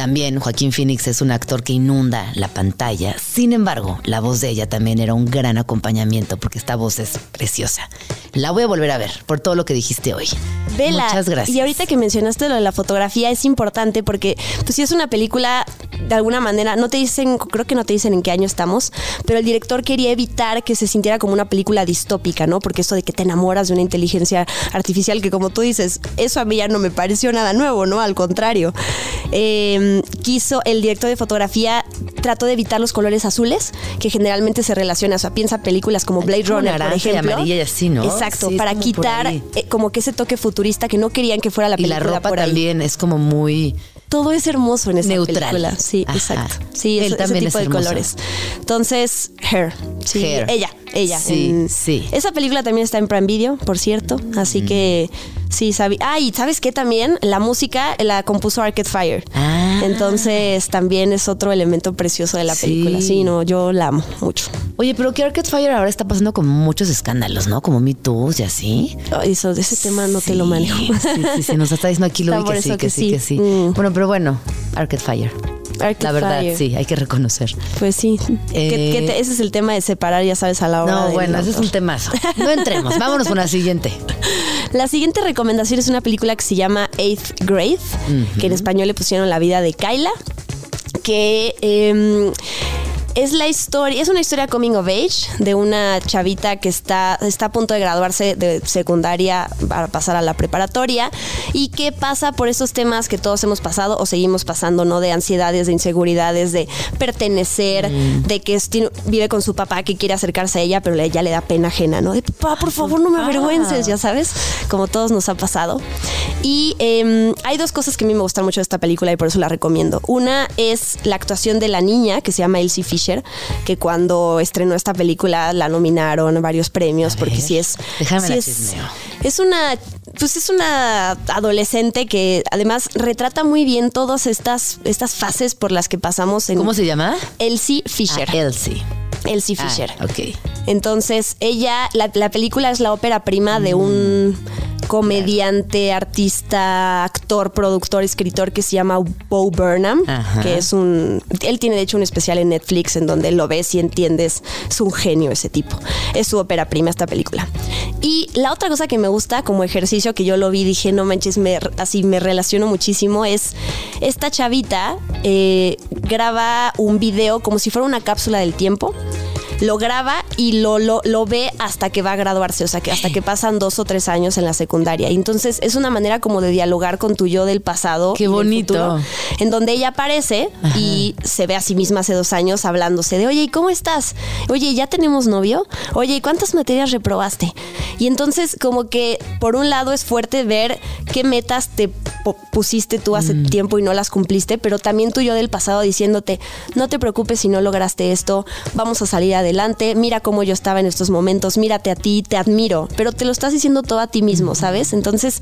También Joaquín Phoenix es un actor que inunda la pantalla. Sin embargo, la voz de ella también era un gran acompañamiento porque esta voz es preciosa. La voy a volver a ver por todo lo que dijiste hoy. Vela. Muchas gracias. Y ahorita que mencionaste lo de la fotografía es importante porque pues si es una película de alguna manera no te dicen, creo que no te dicen en qué año estamos, pero el director quería evitar que se sintiera como una película distópica, ¿no? Porque eso de que te enamoras de una inteligencia artificial que como tú dices, eso a mí ya no me pareció nada nuevo, ¿no? Al contrario. Eh, quiso el director de fotografía trató de evitar los colores azules que generalmente se relacionan, o sea, piensa películas como Blade Runner, por naranja y ejemplo. amarilla y así, ¿no? Exacto, Sí, para quitar eh, como que ese toque futurista que no querían que fuera la Y la película ropa por ahí. también es como muy Todo es hermoso en esa Neutral. película. Sí, Ajá. exacto. Sí, Él ese, tipo es de hermoso. colores. Entonces, Her. Sí, Hair. ella, ella. Sí, en- sí. Esa película también está en Prime Video, por cierto. Así que sí, sabí. Ah, y ¿sabes qué también? La música la compuso Arcade Fire. Ah. Entonces también es otro elemento precioso de la Sí. película. Sí, no, yo la amo mucho. Oye, pero que Arcade Fire ahora está pasando con muchos escándalos, ¿no? Como Me Too y así. Eso, ese tema no te lo manejo. Sí, sí, sí, nos está diciendo aquí por que sí, que, que sí, que sí. Mm. Bueno, pero bueno, Arcade Fire. Arcade La verdad, Fire. sí, hay que reconocer. Pues sí. Eh, te- ese es el tema de separar, ya sabes, a la hora No, del bueno, ese es un temazo. No entremos, vámonos con la siguiente. La siguiente recomendación es una película que se llama Eighth Grade, que en español le pusieron La vida de Kyla, que em, Es la historia, es una historia coming of age de una chavita que está, está a punto de graduarse de secundaria para pasar a la preparatoria y que pasa por esos temas que todos hemos pasado o seguimos pasando, ¿no? De ansiedades, de inseguridades, de pertenecer, de que es- tiene- vive con su papá que quiere acercarse a ella, pero le- ya le da pena ajena, ¿no? De papá, por favor, no me avergüences, ya sabes, como todos nos ha pasado. Y em, hay dos cosas que a mí me gustan mucho de esta película y por eso la recomiendo. Una es la actuación de la niña que se llama Elsie Fisher, que cuando estrenó esta película la nominaron a varios premios, porque sí es. déjame sí la es, es una. Pues es una adolescente que además retrata muy bien todas estas, estas fases por las que pasamos en. ¿Cómo se llama? Elsie Fisher. Ah, Elsie. Elsie Ah, Fisher. ok. Entonces, ella, la, la película es la ópera prima de un comediante, artista, actor, productor, escritor que se llama Bo Burnham, Ajá. que es un... Él tiene de hecho un especial en Netflix en donde lo ves y entiendes, es un genio ese tipo. Es su ópera prima esta película. Y la otra cosa que me gusta como ejercicio que yo lo vi, dije, no manches, me, así me relaciono muchísimo, es esta chavita eh, graba un video como si fuera una cápsula del tiempo lo graba y lo, lo, lo ve hasta que va a graduarse, o sea, que hasta que pasan dos o tres años en la secundaria. Y entonces es una manera como de dialogar con tu yo del pasado. Qué bonito. futuro, en donde ella aparece y se ve a sí misma hace dos años hablándose de, oye, ¿y cómo estás? Oye, ¿ya tenemos novio? Oye, ¿y cuántas materias reprobaste? Y entonces como que por un lado es fuerte ver qué metas te pusiste tú hace tiempo y no las cumpliste, pero también tú yo del pasado diciéndote, no te preocupes si no lograste esto, vamos a salir adelante, mira cómo yo estaba en estos momentos, mírate a ti, te admiro, pero te lo estás diciendo todo a ti mismo, ¿sabes? Entonces,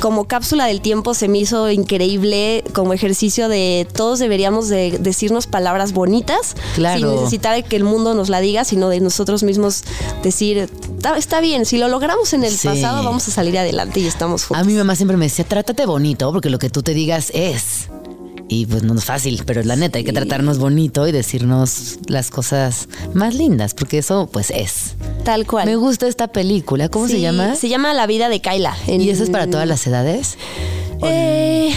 como cápsula del tiempo se me hizo increíble como ejercicio de todos deberíamos de decirnos palabras bonitas Claro. sin necesitar que el mundo nos la diga, sino de nosotros mismos decir, está, está bien, si lo logramos en el Sí. pasado vamos a salir adelante y estamos juntos. A mi mamá siempre me decía, trátate bonito, porque lo que tú te digas es. Y pues no es fácil, pero la neta, hay que tratarnos bonito y decirnos las cosas más lindas, porque eso pues es. Tal cual. Me gusta esta película, ¿cómo se llama? Se llama La vida de Kyla. en- ¿Y eso es para todas las edades? Eh,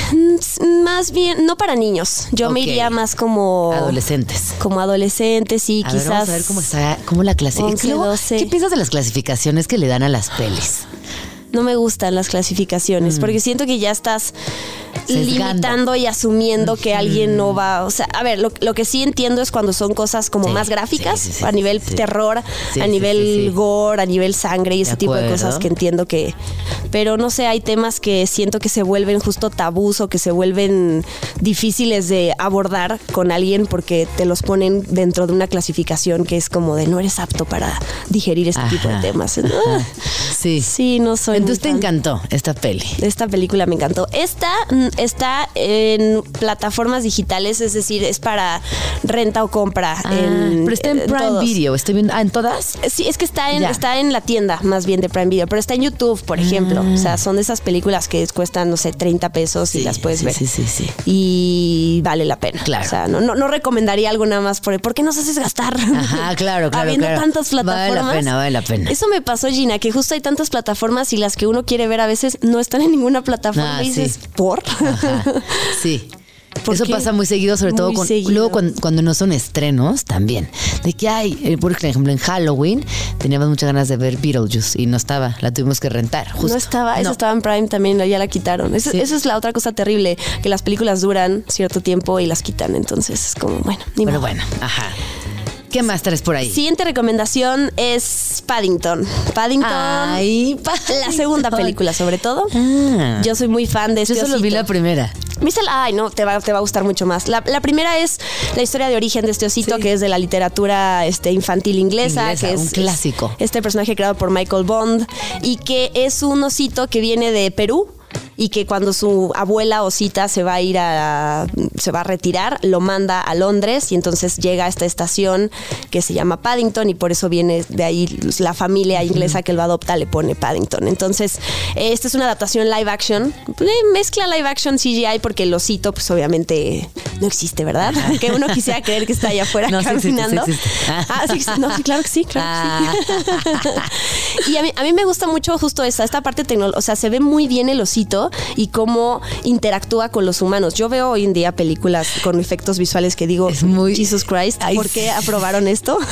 más bien, no para niños. Yo me Ok. iría más como. Adolescentes. Como adolescentes, A ver, quizás. vamos a ver cómo está, cómo la 11, clasificación. 12. ¿Qué piensas de las clasificaciones que le dan a las pelis? No me gustan las clasificaciones, porque siento que ya estás Mm. Sesgando. limitando y asumiendo que alguien no va. O sea, a ver, lo, lo que sí entiendo es cuando son cosas como Sí, más gráficas, sí, sí, sí, a nivel terror, a nivel gore, a nivel sangre y ese De tipo de cosas que entiendo que. Pero no sé, hay temas que siento que se vuelven justo tabús o que se vuelven difíciles de abordar con alguien porque te los ponen dentro de una clasificación que es como de no eres apto para digerir este tipo de temas. ajá. Sí. Sí, no soy. Entonces te fan. encantó esta peli. Esta película me encantó. Esta mm, está en plataformas digitales, es decir, es para renta o compra. Ah, en, pero está en en Prime. Video. Estoy viendo. Ah, ¿en todas? Sí, es que está en, Ya. está en la tienda más bien de Prime Video, pero está en YouTube, por ejemplo. O sea, son de esas películas que cuestan, no sé, 30 pesos y las puedes sí, ver. sí, sí, sí. Y vale la pena. Claro. O sea, no, no, no recomendaría algo nada más por ¿por qué nos haces gastar? Ajá, claro, claro, Habiendo claro. tantas Vale la plataformas. pena, vale la pena. Eso me pasó, Gina, que justo hay tantas plataformas y las que uno quiere ver a veces no están en ninguna plataforma Ah, y dices, sí. ¿por? Ajá, sí. ¿Por Eso qué? pasa muy seguido, sobre todo Muy con- seguido. luego cuando, cuando no son estrenos también. De que hay, eh, por ejemplo, en Halloween teníamos muchas ganas de ver Beetlejuice y no estaba, la tuvimos que rentar. Justo. No estaba, esa No. estaba en Prime también, ya la quitaron. Eso, Sí. eso es la otra cosa terrible, que las películas duran cierto tiempo y las quitan. Entonces es como, bueno, ni Pero modo. bueno, ajá. ¿Qué más traes por ahí? Siguiente recomendación es Paddington. Paddington. Ay, La segunda película, sobre todo. Ah. Yo soy muy fan de Yo este solo vi la primera. ¿Viste la- Ay, no, te va, te va a gustar mucho más. La, la primera es la historia de origen de este osito, Sí. que es de la literatura este, infantil inglesa, Inglesa, que es un clásico. es este personaje creado por Michael Bond y que es un osito que viene de Perú y que cuando su abuela osita se va a ir a se va a retirar, lo manda a Londres y entonces llega a esta estación que se llama Paddington y por eso viene de ahí la familia inglesa que lo adopta le pone Paddington. Entonces, eh, esta es una adaptación live action, eh, mezcla live action CGI porque el osito pues obviamente no existe, ¿verdad? Que uno quisiera creer que está allá afuera No, sí caminando. sí existe. Ah, sí, no, sí, claro que sí, claro que sí. y a mí, a mí me gusta mucho justo esta, esta parte tecnológica. O sea, se ve muy bien el osito y cómo interactúa con los humanos. Yo veo hoy en día películas con efectos visuales que digo, Es muy- Jesus Christ, Ay, ¿por qué aprobaron esto?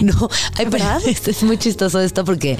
No, ay, ¿Verdad? es muy chistoso esto porque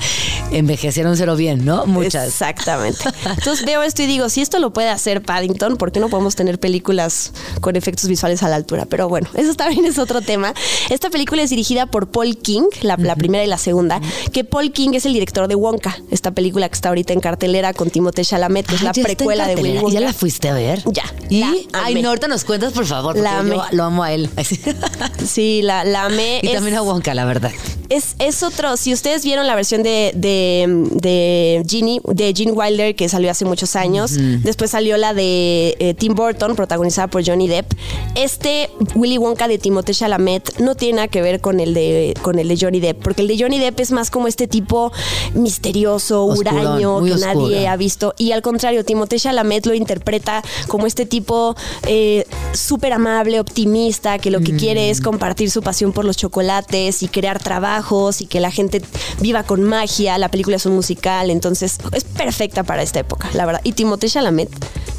envejecieron cero bien, ¿no? Muchas. Exactamente. Entonces veo esto y digo, si esto lo puede hacer Paddington, ¿por qué no podemos tener películas con efectos visuales a la altura? Pero bueno, eso también es otro tema. Esta película es dirigida por Paul King, la, la primera y la segunda, que Paul King es el director de Wonka, esta película que está ahorita en cartelera con Timothée Chalamet, que es la precuela de Willy. Wonka. ¿Ya la fuiste a ver? Ya, ¿Y? Ay, no, ahorita nos cuentas, por favor, porque La yo lo amo a él. Sí, la, la amé. y Es- también a Wonka, la verdad. Es, es otro, si ustedes vieron la versión de, de, de Ginny, de Gene Wilder, que salió hace muchos años, después salió la de eh, Tim Burton, protagonizada por Johnny Depp. Este Willy Wonka de Timothée Chalamet no tiene nada que ver con el de con el de Johnny Depp, porque el de Johnny Depp es más como este tipo misterioso, Oscurón, huraño, que nadie ha visto. Y al contrario, Timothée Chalamet lo interpreta como este tipo eh, súper amable, optimista, que lo que quiere es compartir su pasión por los chocolates y crear trabajos y que la gente viva con magia. La película es un musical, entonces es perfecta para esta época, la verdad. Y Timothée Chalamet,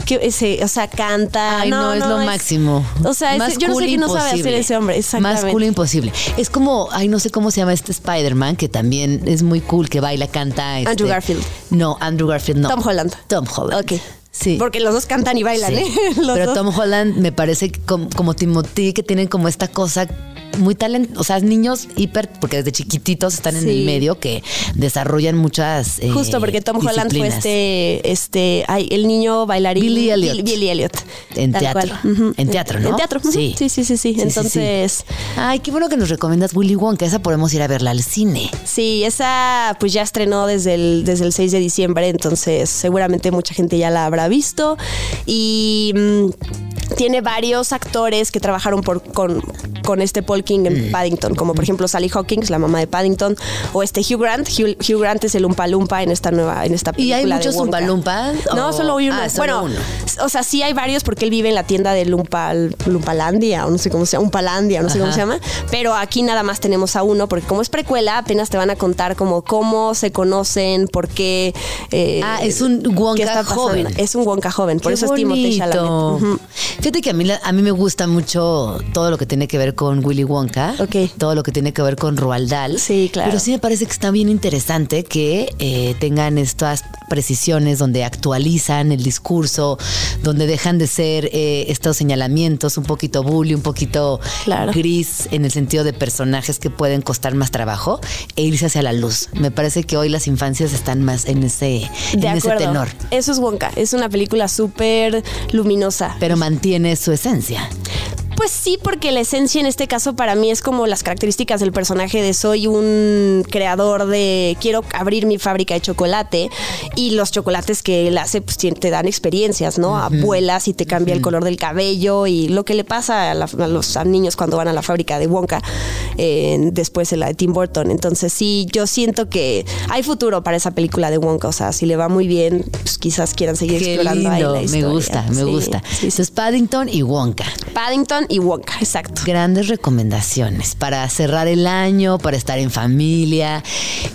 que ese, o sea, canta. Ay, no, es lo máximo. O sea, ese- yo no sé qué no sabe hacer ese hombre. Exactamente. Más cool imposible. Es como, ay, no sé cómo se llama este Spider-Man, que también es muy cool, que baila, canta. este- Andrew Garfield. No, Andrew Garfield no. Tom Holland. Tom Holland. Ok. Sí. Porque los dos cantan y bailan, Sí. ¿eh? Los Pero dos. Tom Holland me parece que como, como Timothy, que tienen como esta cosa muy talent, o sea, niños hiper, porque desde chiquititos están en el medio que desarrollan muchas. eh, Justo porque Tom Holland fue este, este, ay, el niño bailarín. Billy Elliot. Bill- Billy Elliot. En teatro. En teatro, ¿no? En teatro. Sí, sí, sí, sí. sí, Entonces, Ay, qué bueno que nos recomiendas Willy Wonka. Esa podemos ir a verla al cine. sí, esa pues ya estrenó desde el, desde el 6 de diciembre, entonces seguramente mucha gente ya la habrá visto. Y mm, tiene varios actores que trabajaron por, con, con este Paul King en Paddington, como por ejemplo Sally Hawkins, la mamá de Paddington, o este Hugh Grant. Hugh, Hugh Grant es el Umpa Lumpa en esta nueva, en esta ¿Y película. hay de muchos Loompas? No, ¿O- solo hay uno. Ah, solo bueno, uno. o sea, sí hay varios porque él vive en la tienda de Lumpa, Lumpalandia, o no sé cómo se llama, Umpalandia, no sé cómo se llama. Pero aquí nada más tenemos a uno, porque como es precuela, apenas te van a contar como cómo se conocen, por qué. eh, Ah, es un Wonka joven. Es un Wonka joven, por Qué eso es Timothée Chalamet. Fíjate que a mí, a mí me gusta mucho todo lo que tiene que ver con Willy Wonka. Ok. Todo lo que tiene que ver con Roald Dahl. Sí, claro. Pero sí me parece que está bien interesante que eh, tengan estas precisiones donde actualizan el discurso, donde dejan de ser eh, estos señalamientos un poquito bully, un poquito Claro. gris en el sentido de personajes que pueden costar más trabajo e irse hacia la luz. Me parece que hoy las infancias están más en ese, De en ese acuerdo. tenor. Eso es Wonka. Es una película súper luminosa. Pero mantiene su esencia. Pues sí, porque la esencia en este caso para mí es como las características del personaje de soy un creador de quiero abrir mi fábrica de chocolate y los chocolates que él hace pues te dan experiencias, ¿no? Abuelas y te cambia el color del cabello y lo que le pasa a, la- a los a niños cuando van a la fábrica de Wonka eh, después en la de Tim Burton. Entonces sí, yo siento que hay futuro para esa película de Wonka, o sea, si le va muy bien, pues quizás quieran seguir Qué explorando ahí lindo, la me historia. gusta, me Sí, gusta. sí, sí. Entonces, Paddington y Wonka. Paddington y Wonka, exacto. Grandes recomendaciones para cerrar el año, para estar en familia.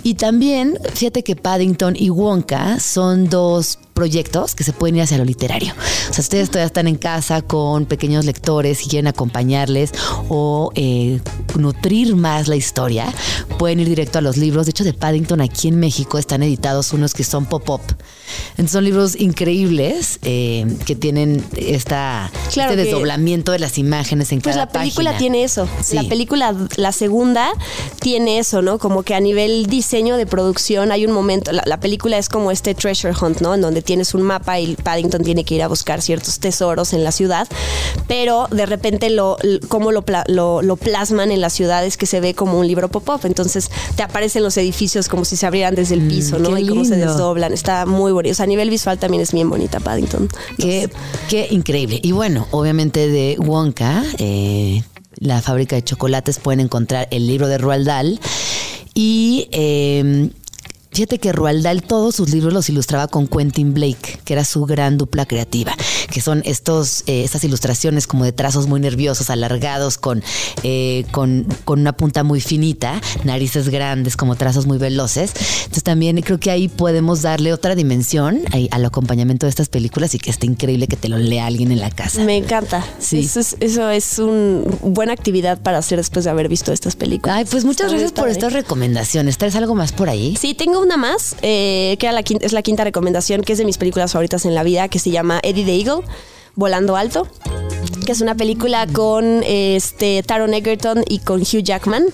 Y también, fíjate que Paddington y Wonka son dos proyectos que se pueden ir hacia lo literario. O sea, ustedes todavía están en casa con pequeños lectores y quieren acompañarles o eh, nutrir más la historia, pueden ir directo a los libros. De hecho, de Paddington aquí en México están editados unos que son pop-up. Entonces son libros increíbles eh, que tienen esta, Claro este desdoblamiento de las imágenes en Pues cada la película página. tiene eso. Sí. La película, la segunda, tiene eso, ¿no? Como que a nivel diseño de producción hay un momento. La, la película es como este treasure hunt, ¿no? En donde tienes un mapa y Paddington tiene que ir a buscar ciertos tesoros en la ciudad. Pero de repente lo, cómo lo, lo, lo plasman en las ciudades que se ve como un libro pop-up. Entonces te aparecen los edificios como si se abrieran desde el piso, ¿no? Mm, Y cómo se desdoblan. Está muy O sea, a nivel visual también es bien bonita Paddington. Qué, qué increíble. Y bueno, obviamente de Wonka, eh, la fábrica de chocolates, pueden encontrar el libro de Roald Dahl. Y eh, Fíjate que Roald Dahl todos sus libros los ilustraba con Quentin Blake, que era su gran dupla creativa, que son estos, eh, estas ilustraciones como de trazos muy nerviosos, alargados, con, eh, con, con una punta muy finita, narices grandes, como trazos muy veloces. Entonces también creo que ahí podemos darle otra dimensión ahí, al acompañamiento de estas películas y que está increíble que te lo lea alguien en la casa. Me encanta. Sí. Eso es, eso es una buena actividad para hacer después de haber visto estas películas. Ay, pues muchas Está gracias por estas recomendaciones. ¿Traes algo más por ahí? Sí, tengo una más, eh, que es la quinta recomendación, que es de mis películas favoritas en la vida, que se llama Eddie the Eagle, Volando Alto, que es una película con este Taron Egerton y con Hugh Jackman.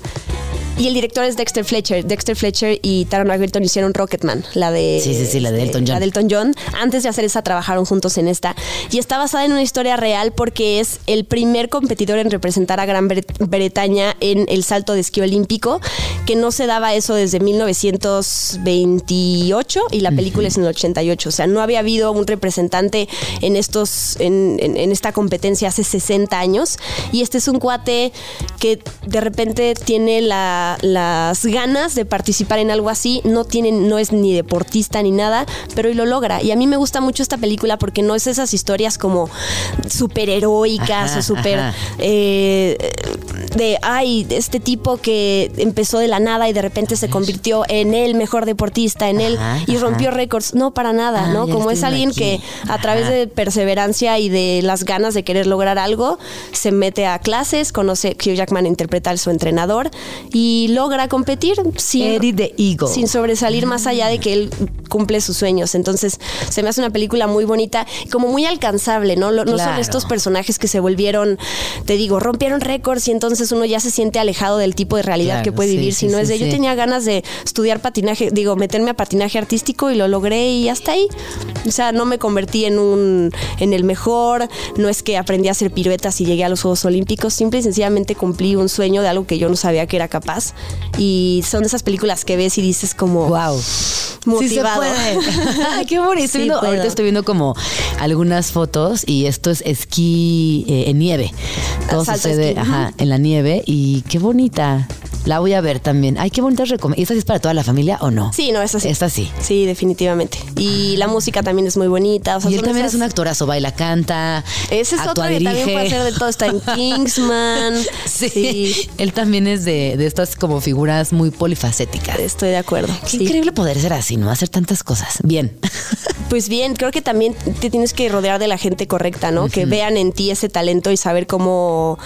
Y el director es Dexter Fletcher. Dexter Fletcher y Taron Egerton hicieron Rocketman, la de... Sí, sí, sí, la de Elton John. La de Elton John. Antes de hacer esa, trabajaron juntos en esta. Y está basada en una historia real porque es el primer competidor en representar a Gran Bre- Bretaña en el salto de esquí olímpico, que no se daba eso desde 1928 y la película es en el 88. O sea, no había habido un representante en estos, en, en- en esta competencia hace 60 años. Y este es un cuate que de repente tiene la- las ganas de participar en algo así. No tiene, no es ni deportista ni nada, pero y lo logra. Y a mí me gusta mucho esta película porque no es esas historias como superheroicas Ajá, o super eh, de ay, este tipo que empezó de la nada y de repente se convirtió en el mejor deportista, en él y rompió récords. No, para nada, Ah, ¿no? Como es alguien que a través de perseverancia y de las ganas de querer lograr algo, se mete a clases, conoce, Hugh Jackman interpreta a su entrenador y logra competir sin, Eddie the Eagle. sin sobresalir más allá de que él cumple sus sueños. Entonces, se me hace una película muy bonita, como muy alcanzable, ¿no? Lo- No son estos personajes que se volvieron, te digo, rompieron récords y entonces uno ya se siente alejado del tipo de realidad Claro, que puede sí, vivir, sí, sino es sí, de yo tenía ganas de estudiar patinaje, digo, meterme a patinaje artístico y lo logré y hasta ahí. O sea, no me convertí en un en el mejor, no es que aprendí a hacer piruetas y llegué a los Juegos Olímpicos, simple y sencillamente cumplí un sueño de algo que yo no sabía que era capaz y son esas películas que ves y dices como Wow. motivado. Sí puede. Qué bonito. Sí ahorita estoy viendo como algunas fotos y esto es esquí eh, en nieve. Todo Salto sucede esquí, ajá, en la nieve y qué bonita. La voy a ver también. Ay, qué bonitas recomendaciones. ¿Y esta sí es para toda la familia o no? Sí, no, es así. Esta sí. Sí, definitivamente. Y la música también es muy bonita. o sea, y él también esas- es un actorazo, baila, canta, Ese es otro que también puede hacer de todo. Está en Kingsman. Sí. sí. Él también es de, de estas como figuras muy polifacéticas. Estoy de acuerdo. Qué sí. increíble poder ser así, ¿no? Hacer tantas cosas. Bien. Pues bien, creo que también te tienes que rodear de la gente correcta, ¿no? Que vean en ti ese talento y saber cómo,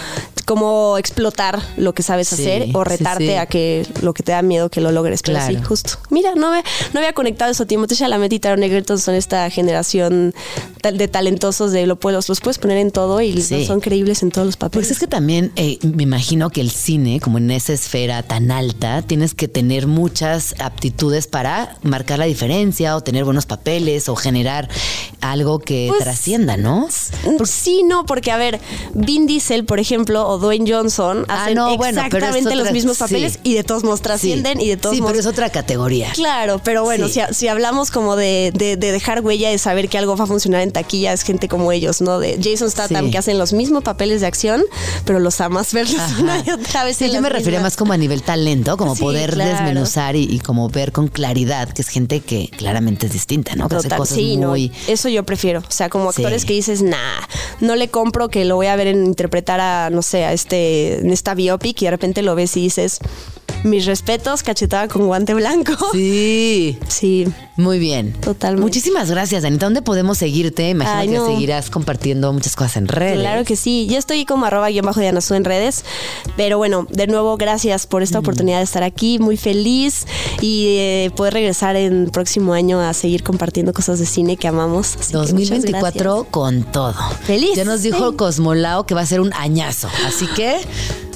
cómo explotar lo que sabes Sí, hacer o retarte sí. a que lo que te da miedo que lo logres. Pero Claro. sí, justo. Mira, no, me, no había conectado eso. Timothée Chalamet y Taron Egerton son esta generación de talentosos de lo puedes, los puedes poner en todo y son creíbles en todos los papeles. Pues es que también eh, me imagino que el cine, como en esa esfera tan alta, tienes que tener muchas aptitudes para marcar la diferencia o tener buenos papeles o generar algo que Pues, trascienda, ¿no? Sí, no, porque a ver, Vin Diesel, por ejemplo, o Dwayne Johnson Ah, hacen bueno, pero exactamente los mismos papeles sí. y de todos modos trascienden Sí. y de todos Sí, modos pero es otra categoría. Claro, pero bueno, Sí. si, si hablamos como de, de- de dejar huella, de saber que algo va a funcionar en taquilla, es gente como ellos, ¿no? De Jason Statham, Sí. que hacen los mismos papeles de acción, pero los amas verlos Ajá. una y otra vez. Sí, en yo me refería más como a nivel talento, como Sí, poder claro. desmenuzar y, y como ver con claridad que es gente que claramente es distinta, ¿no? Que hace Total, cosas sí, no, muy... eso yo prefiero. O sea, como Sí. actores que dices, nah, no le compro que lo voy a ver en interpretar a, no sé, a este, en esta biopic y de repente lo ves y dices, mis respetos, cachetada con guante blanco. Sí. Sí. Muy bien. Totalmente. Muchísimas gracias, Anita. ¿Dónde podemos seguirte? Imagino Ay, que no. seguirás compartiendo muchas cosas en redes. Claro que sí. Yo estoy como arroba guion bajo de Anazú en redes. Pero bueno, de nuevo, gracias por Mm. esta oportunidad de estar aquí. Muy feliz y eh, poder regresar en el próximo año a seguir compartiendo cosas de cine que amamos. Así que muchas 2024 gracias. con todo. Feliz. Ya nos dijo Sí. Cosmolao que va a ser un añazo. Así que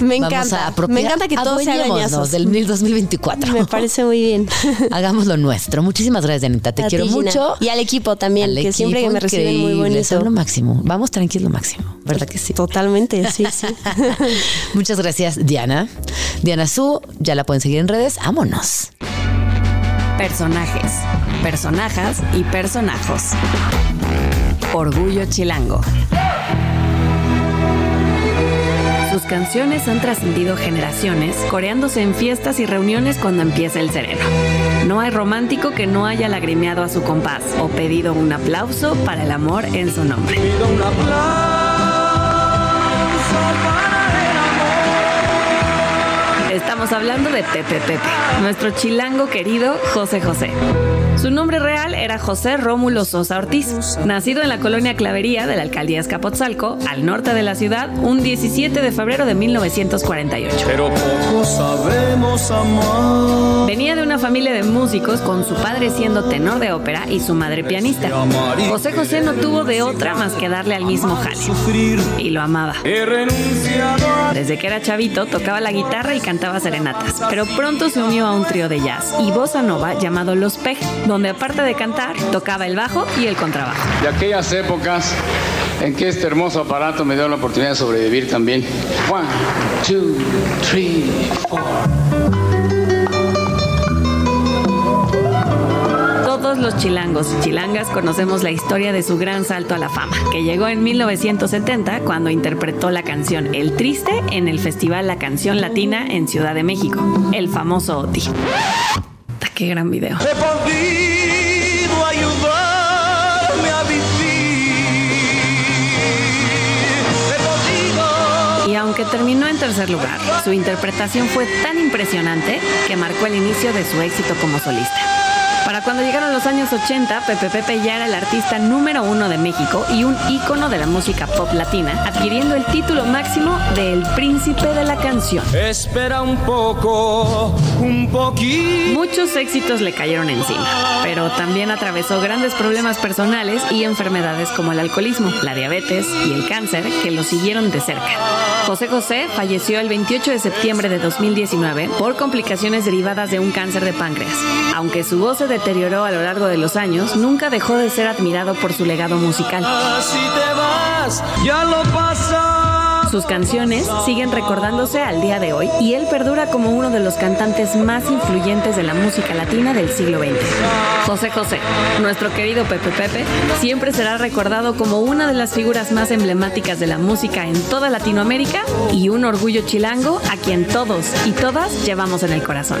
Me vamos encanta. a apropiar- Me encanta que todo sea adueñémonos añazos. del 2024. Me parece muy bien. Hagamos lo nuestro. Muchísimas gracias, Anita. Te A quiero ti, mucho. Y al equipo también, Al que siempre que equipo, me reciben muy bonito. Son lo máximo. Vamos tranquilos, lo máximo. ¿Verdad que sí? Totalmente, sí, sí. Muchas gracias, Diana. Diana Su, ya la pueden seguir en redes. Vámonos. Personajes, personajas y personajos. Orgullo Chilango. Sus canciones han trascendido generaciones, coreándose en fiestas y reuniones cuando empieza el sereno. No hay romántico que no haya lagrimeado a su compás o pedido un aplauso para el amor en su nombre. Estamos hablando de Pepe Pepe, nuestro chilango querido José José. Su nombre real era José Rómulo Sosa Ortiz, nacido en la colonia Clavería de la alcaldía Escapotzalco, al norte de la ciudad, un 17 de febrero de 1948. Pero poco sabemos amar. Venía de una familia de músicos, con su padre siendo tenor de ópera y su madre pianista. José José no tuvo de otra más que darle al mismo jale. Y lo amaba. Desde que era chavito tocaba la guitarra y cantaba serenatas, pero pronto se unió a un trío de jazz y bossa nova llamado Los Pej, donde aparte de cantar, tocaba el bajo y el contrabajo. de aquellas épocas en que este hermoso aparato me dio la oportunidad de sobrevivir también. One, two, three, four. Todos los chilangos y chilangas conocemos la historia de su gran salto a la fama, que llegó en 1970 cuando interpretó la canción El Triste en el Festival La Canción Latina en Ciudad de México, el famoso OTI. ¡Ta, ¡Qué gran video! He podido ayudarme a vivir. He podido. Y aunque terminó en tercer lugar, su interpretación fue tan impresionante que marcó el inicio de su éxito como solista. Para cuando llegaron los años 80, Pepe Pepe ya era el artista número uno de México y un ícono de la música pop latina, adquiriendo el título máximo de El Príncipe de la Canción. Espera un poco, un poquito. Muchos éxitos le cayeron encima, pero también atravesó grandes problemas personales y enfermedades como el alcoholismo, la diabetes y el cáncer que lo siguieron de cerca. José José falleció el 28 de septiembre de 2019 por complicaciones derivadas de un cáncer de páncreas. Aunque su voz se deterioró a lo largo de los años, nunca dejó de ser admirado por su legado musical. Si te vas, ya lo pasa. Sus canciones siguen recordándose al día de hoy y él perdura como uno de los cantantes más influyentes de la música latina del siglo XX. José José, nuestro querido Pepe Pepe, siempre será recordado como una de las figuras más emblemáticas de la música en toda Latinoamérica y un orgullo chilango a quien todos y todas llevamos en el corazón.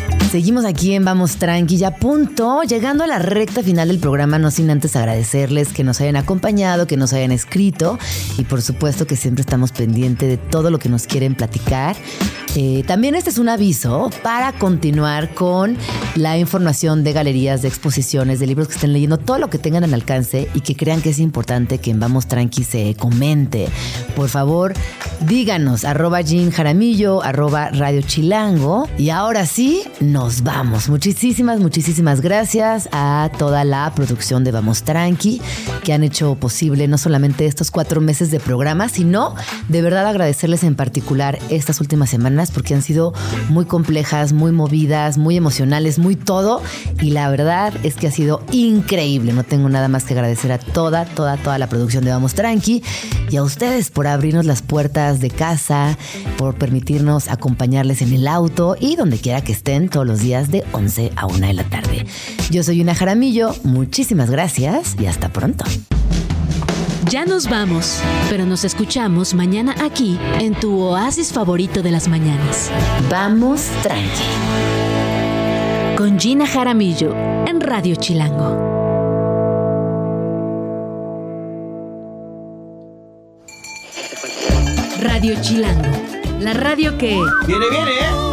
Seguimos aquí en Vamos Tranqui, ya punto, llegando a la recta final del programa, no sin antes agradecerles que nos hayan acompañado, que nos hayan escrito y por supuesto que siempre estamos pendientes de todo lo que nos quieren platicar. Eh, también este es un aviso para continuar con la información de galerías, de exposiciones, de libros que estén leyendo, todo lo que tengan al alcance y que crean que es importante que en Vamos Tranqui se comente. Por favor, díganos, arroba Jean Jaramillo, arroba Radio Chilango. Y ahora sí, nos vamos. Muchísimas, muchísimas gracias a toda la producción de Vamos Tranqui, que han hecho posible no solamente estos cuatro meses de programa, sino de verdad agradecerles en particular estas últimas semanas porque han sido muy complejas, muy movidas, muy emocionales, muy todo. Y la verdad es que ha sido increíble. No tengo nada más que agradecer a toda, toda, toda la producción de Vamos Tranqui y a ustedes por abrirnos las puertas de casa, por permitirnos acompañarles en el auto y donde quiera que estén todos los días de 11 a 1 de la tarde. Yo soy Una Jaramillo, muchísimas gracias y hasta pronto. Ya nos vamos, pero nos escuchamos mañana aquí en tu oasis favorito de las mañanas. Vamos tranqui. Con Gina Jaramillo en Radio Chilango. Radio Chilango, la radio que... Viene, viene, ¿eh?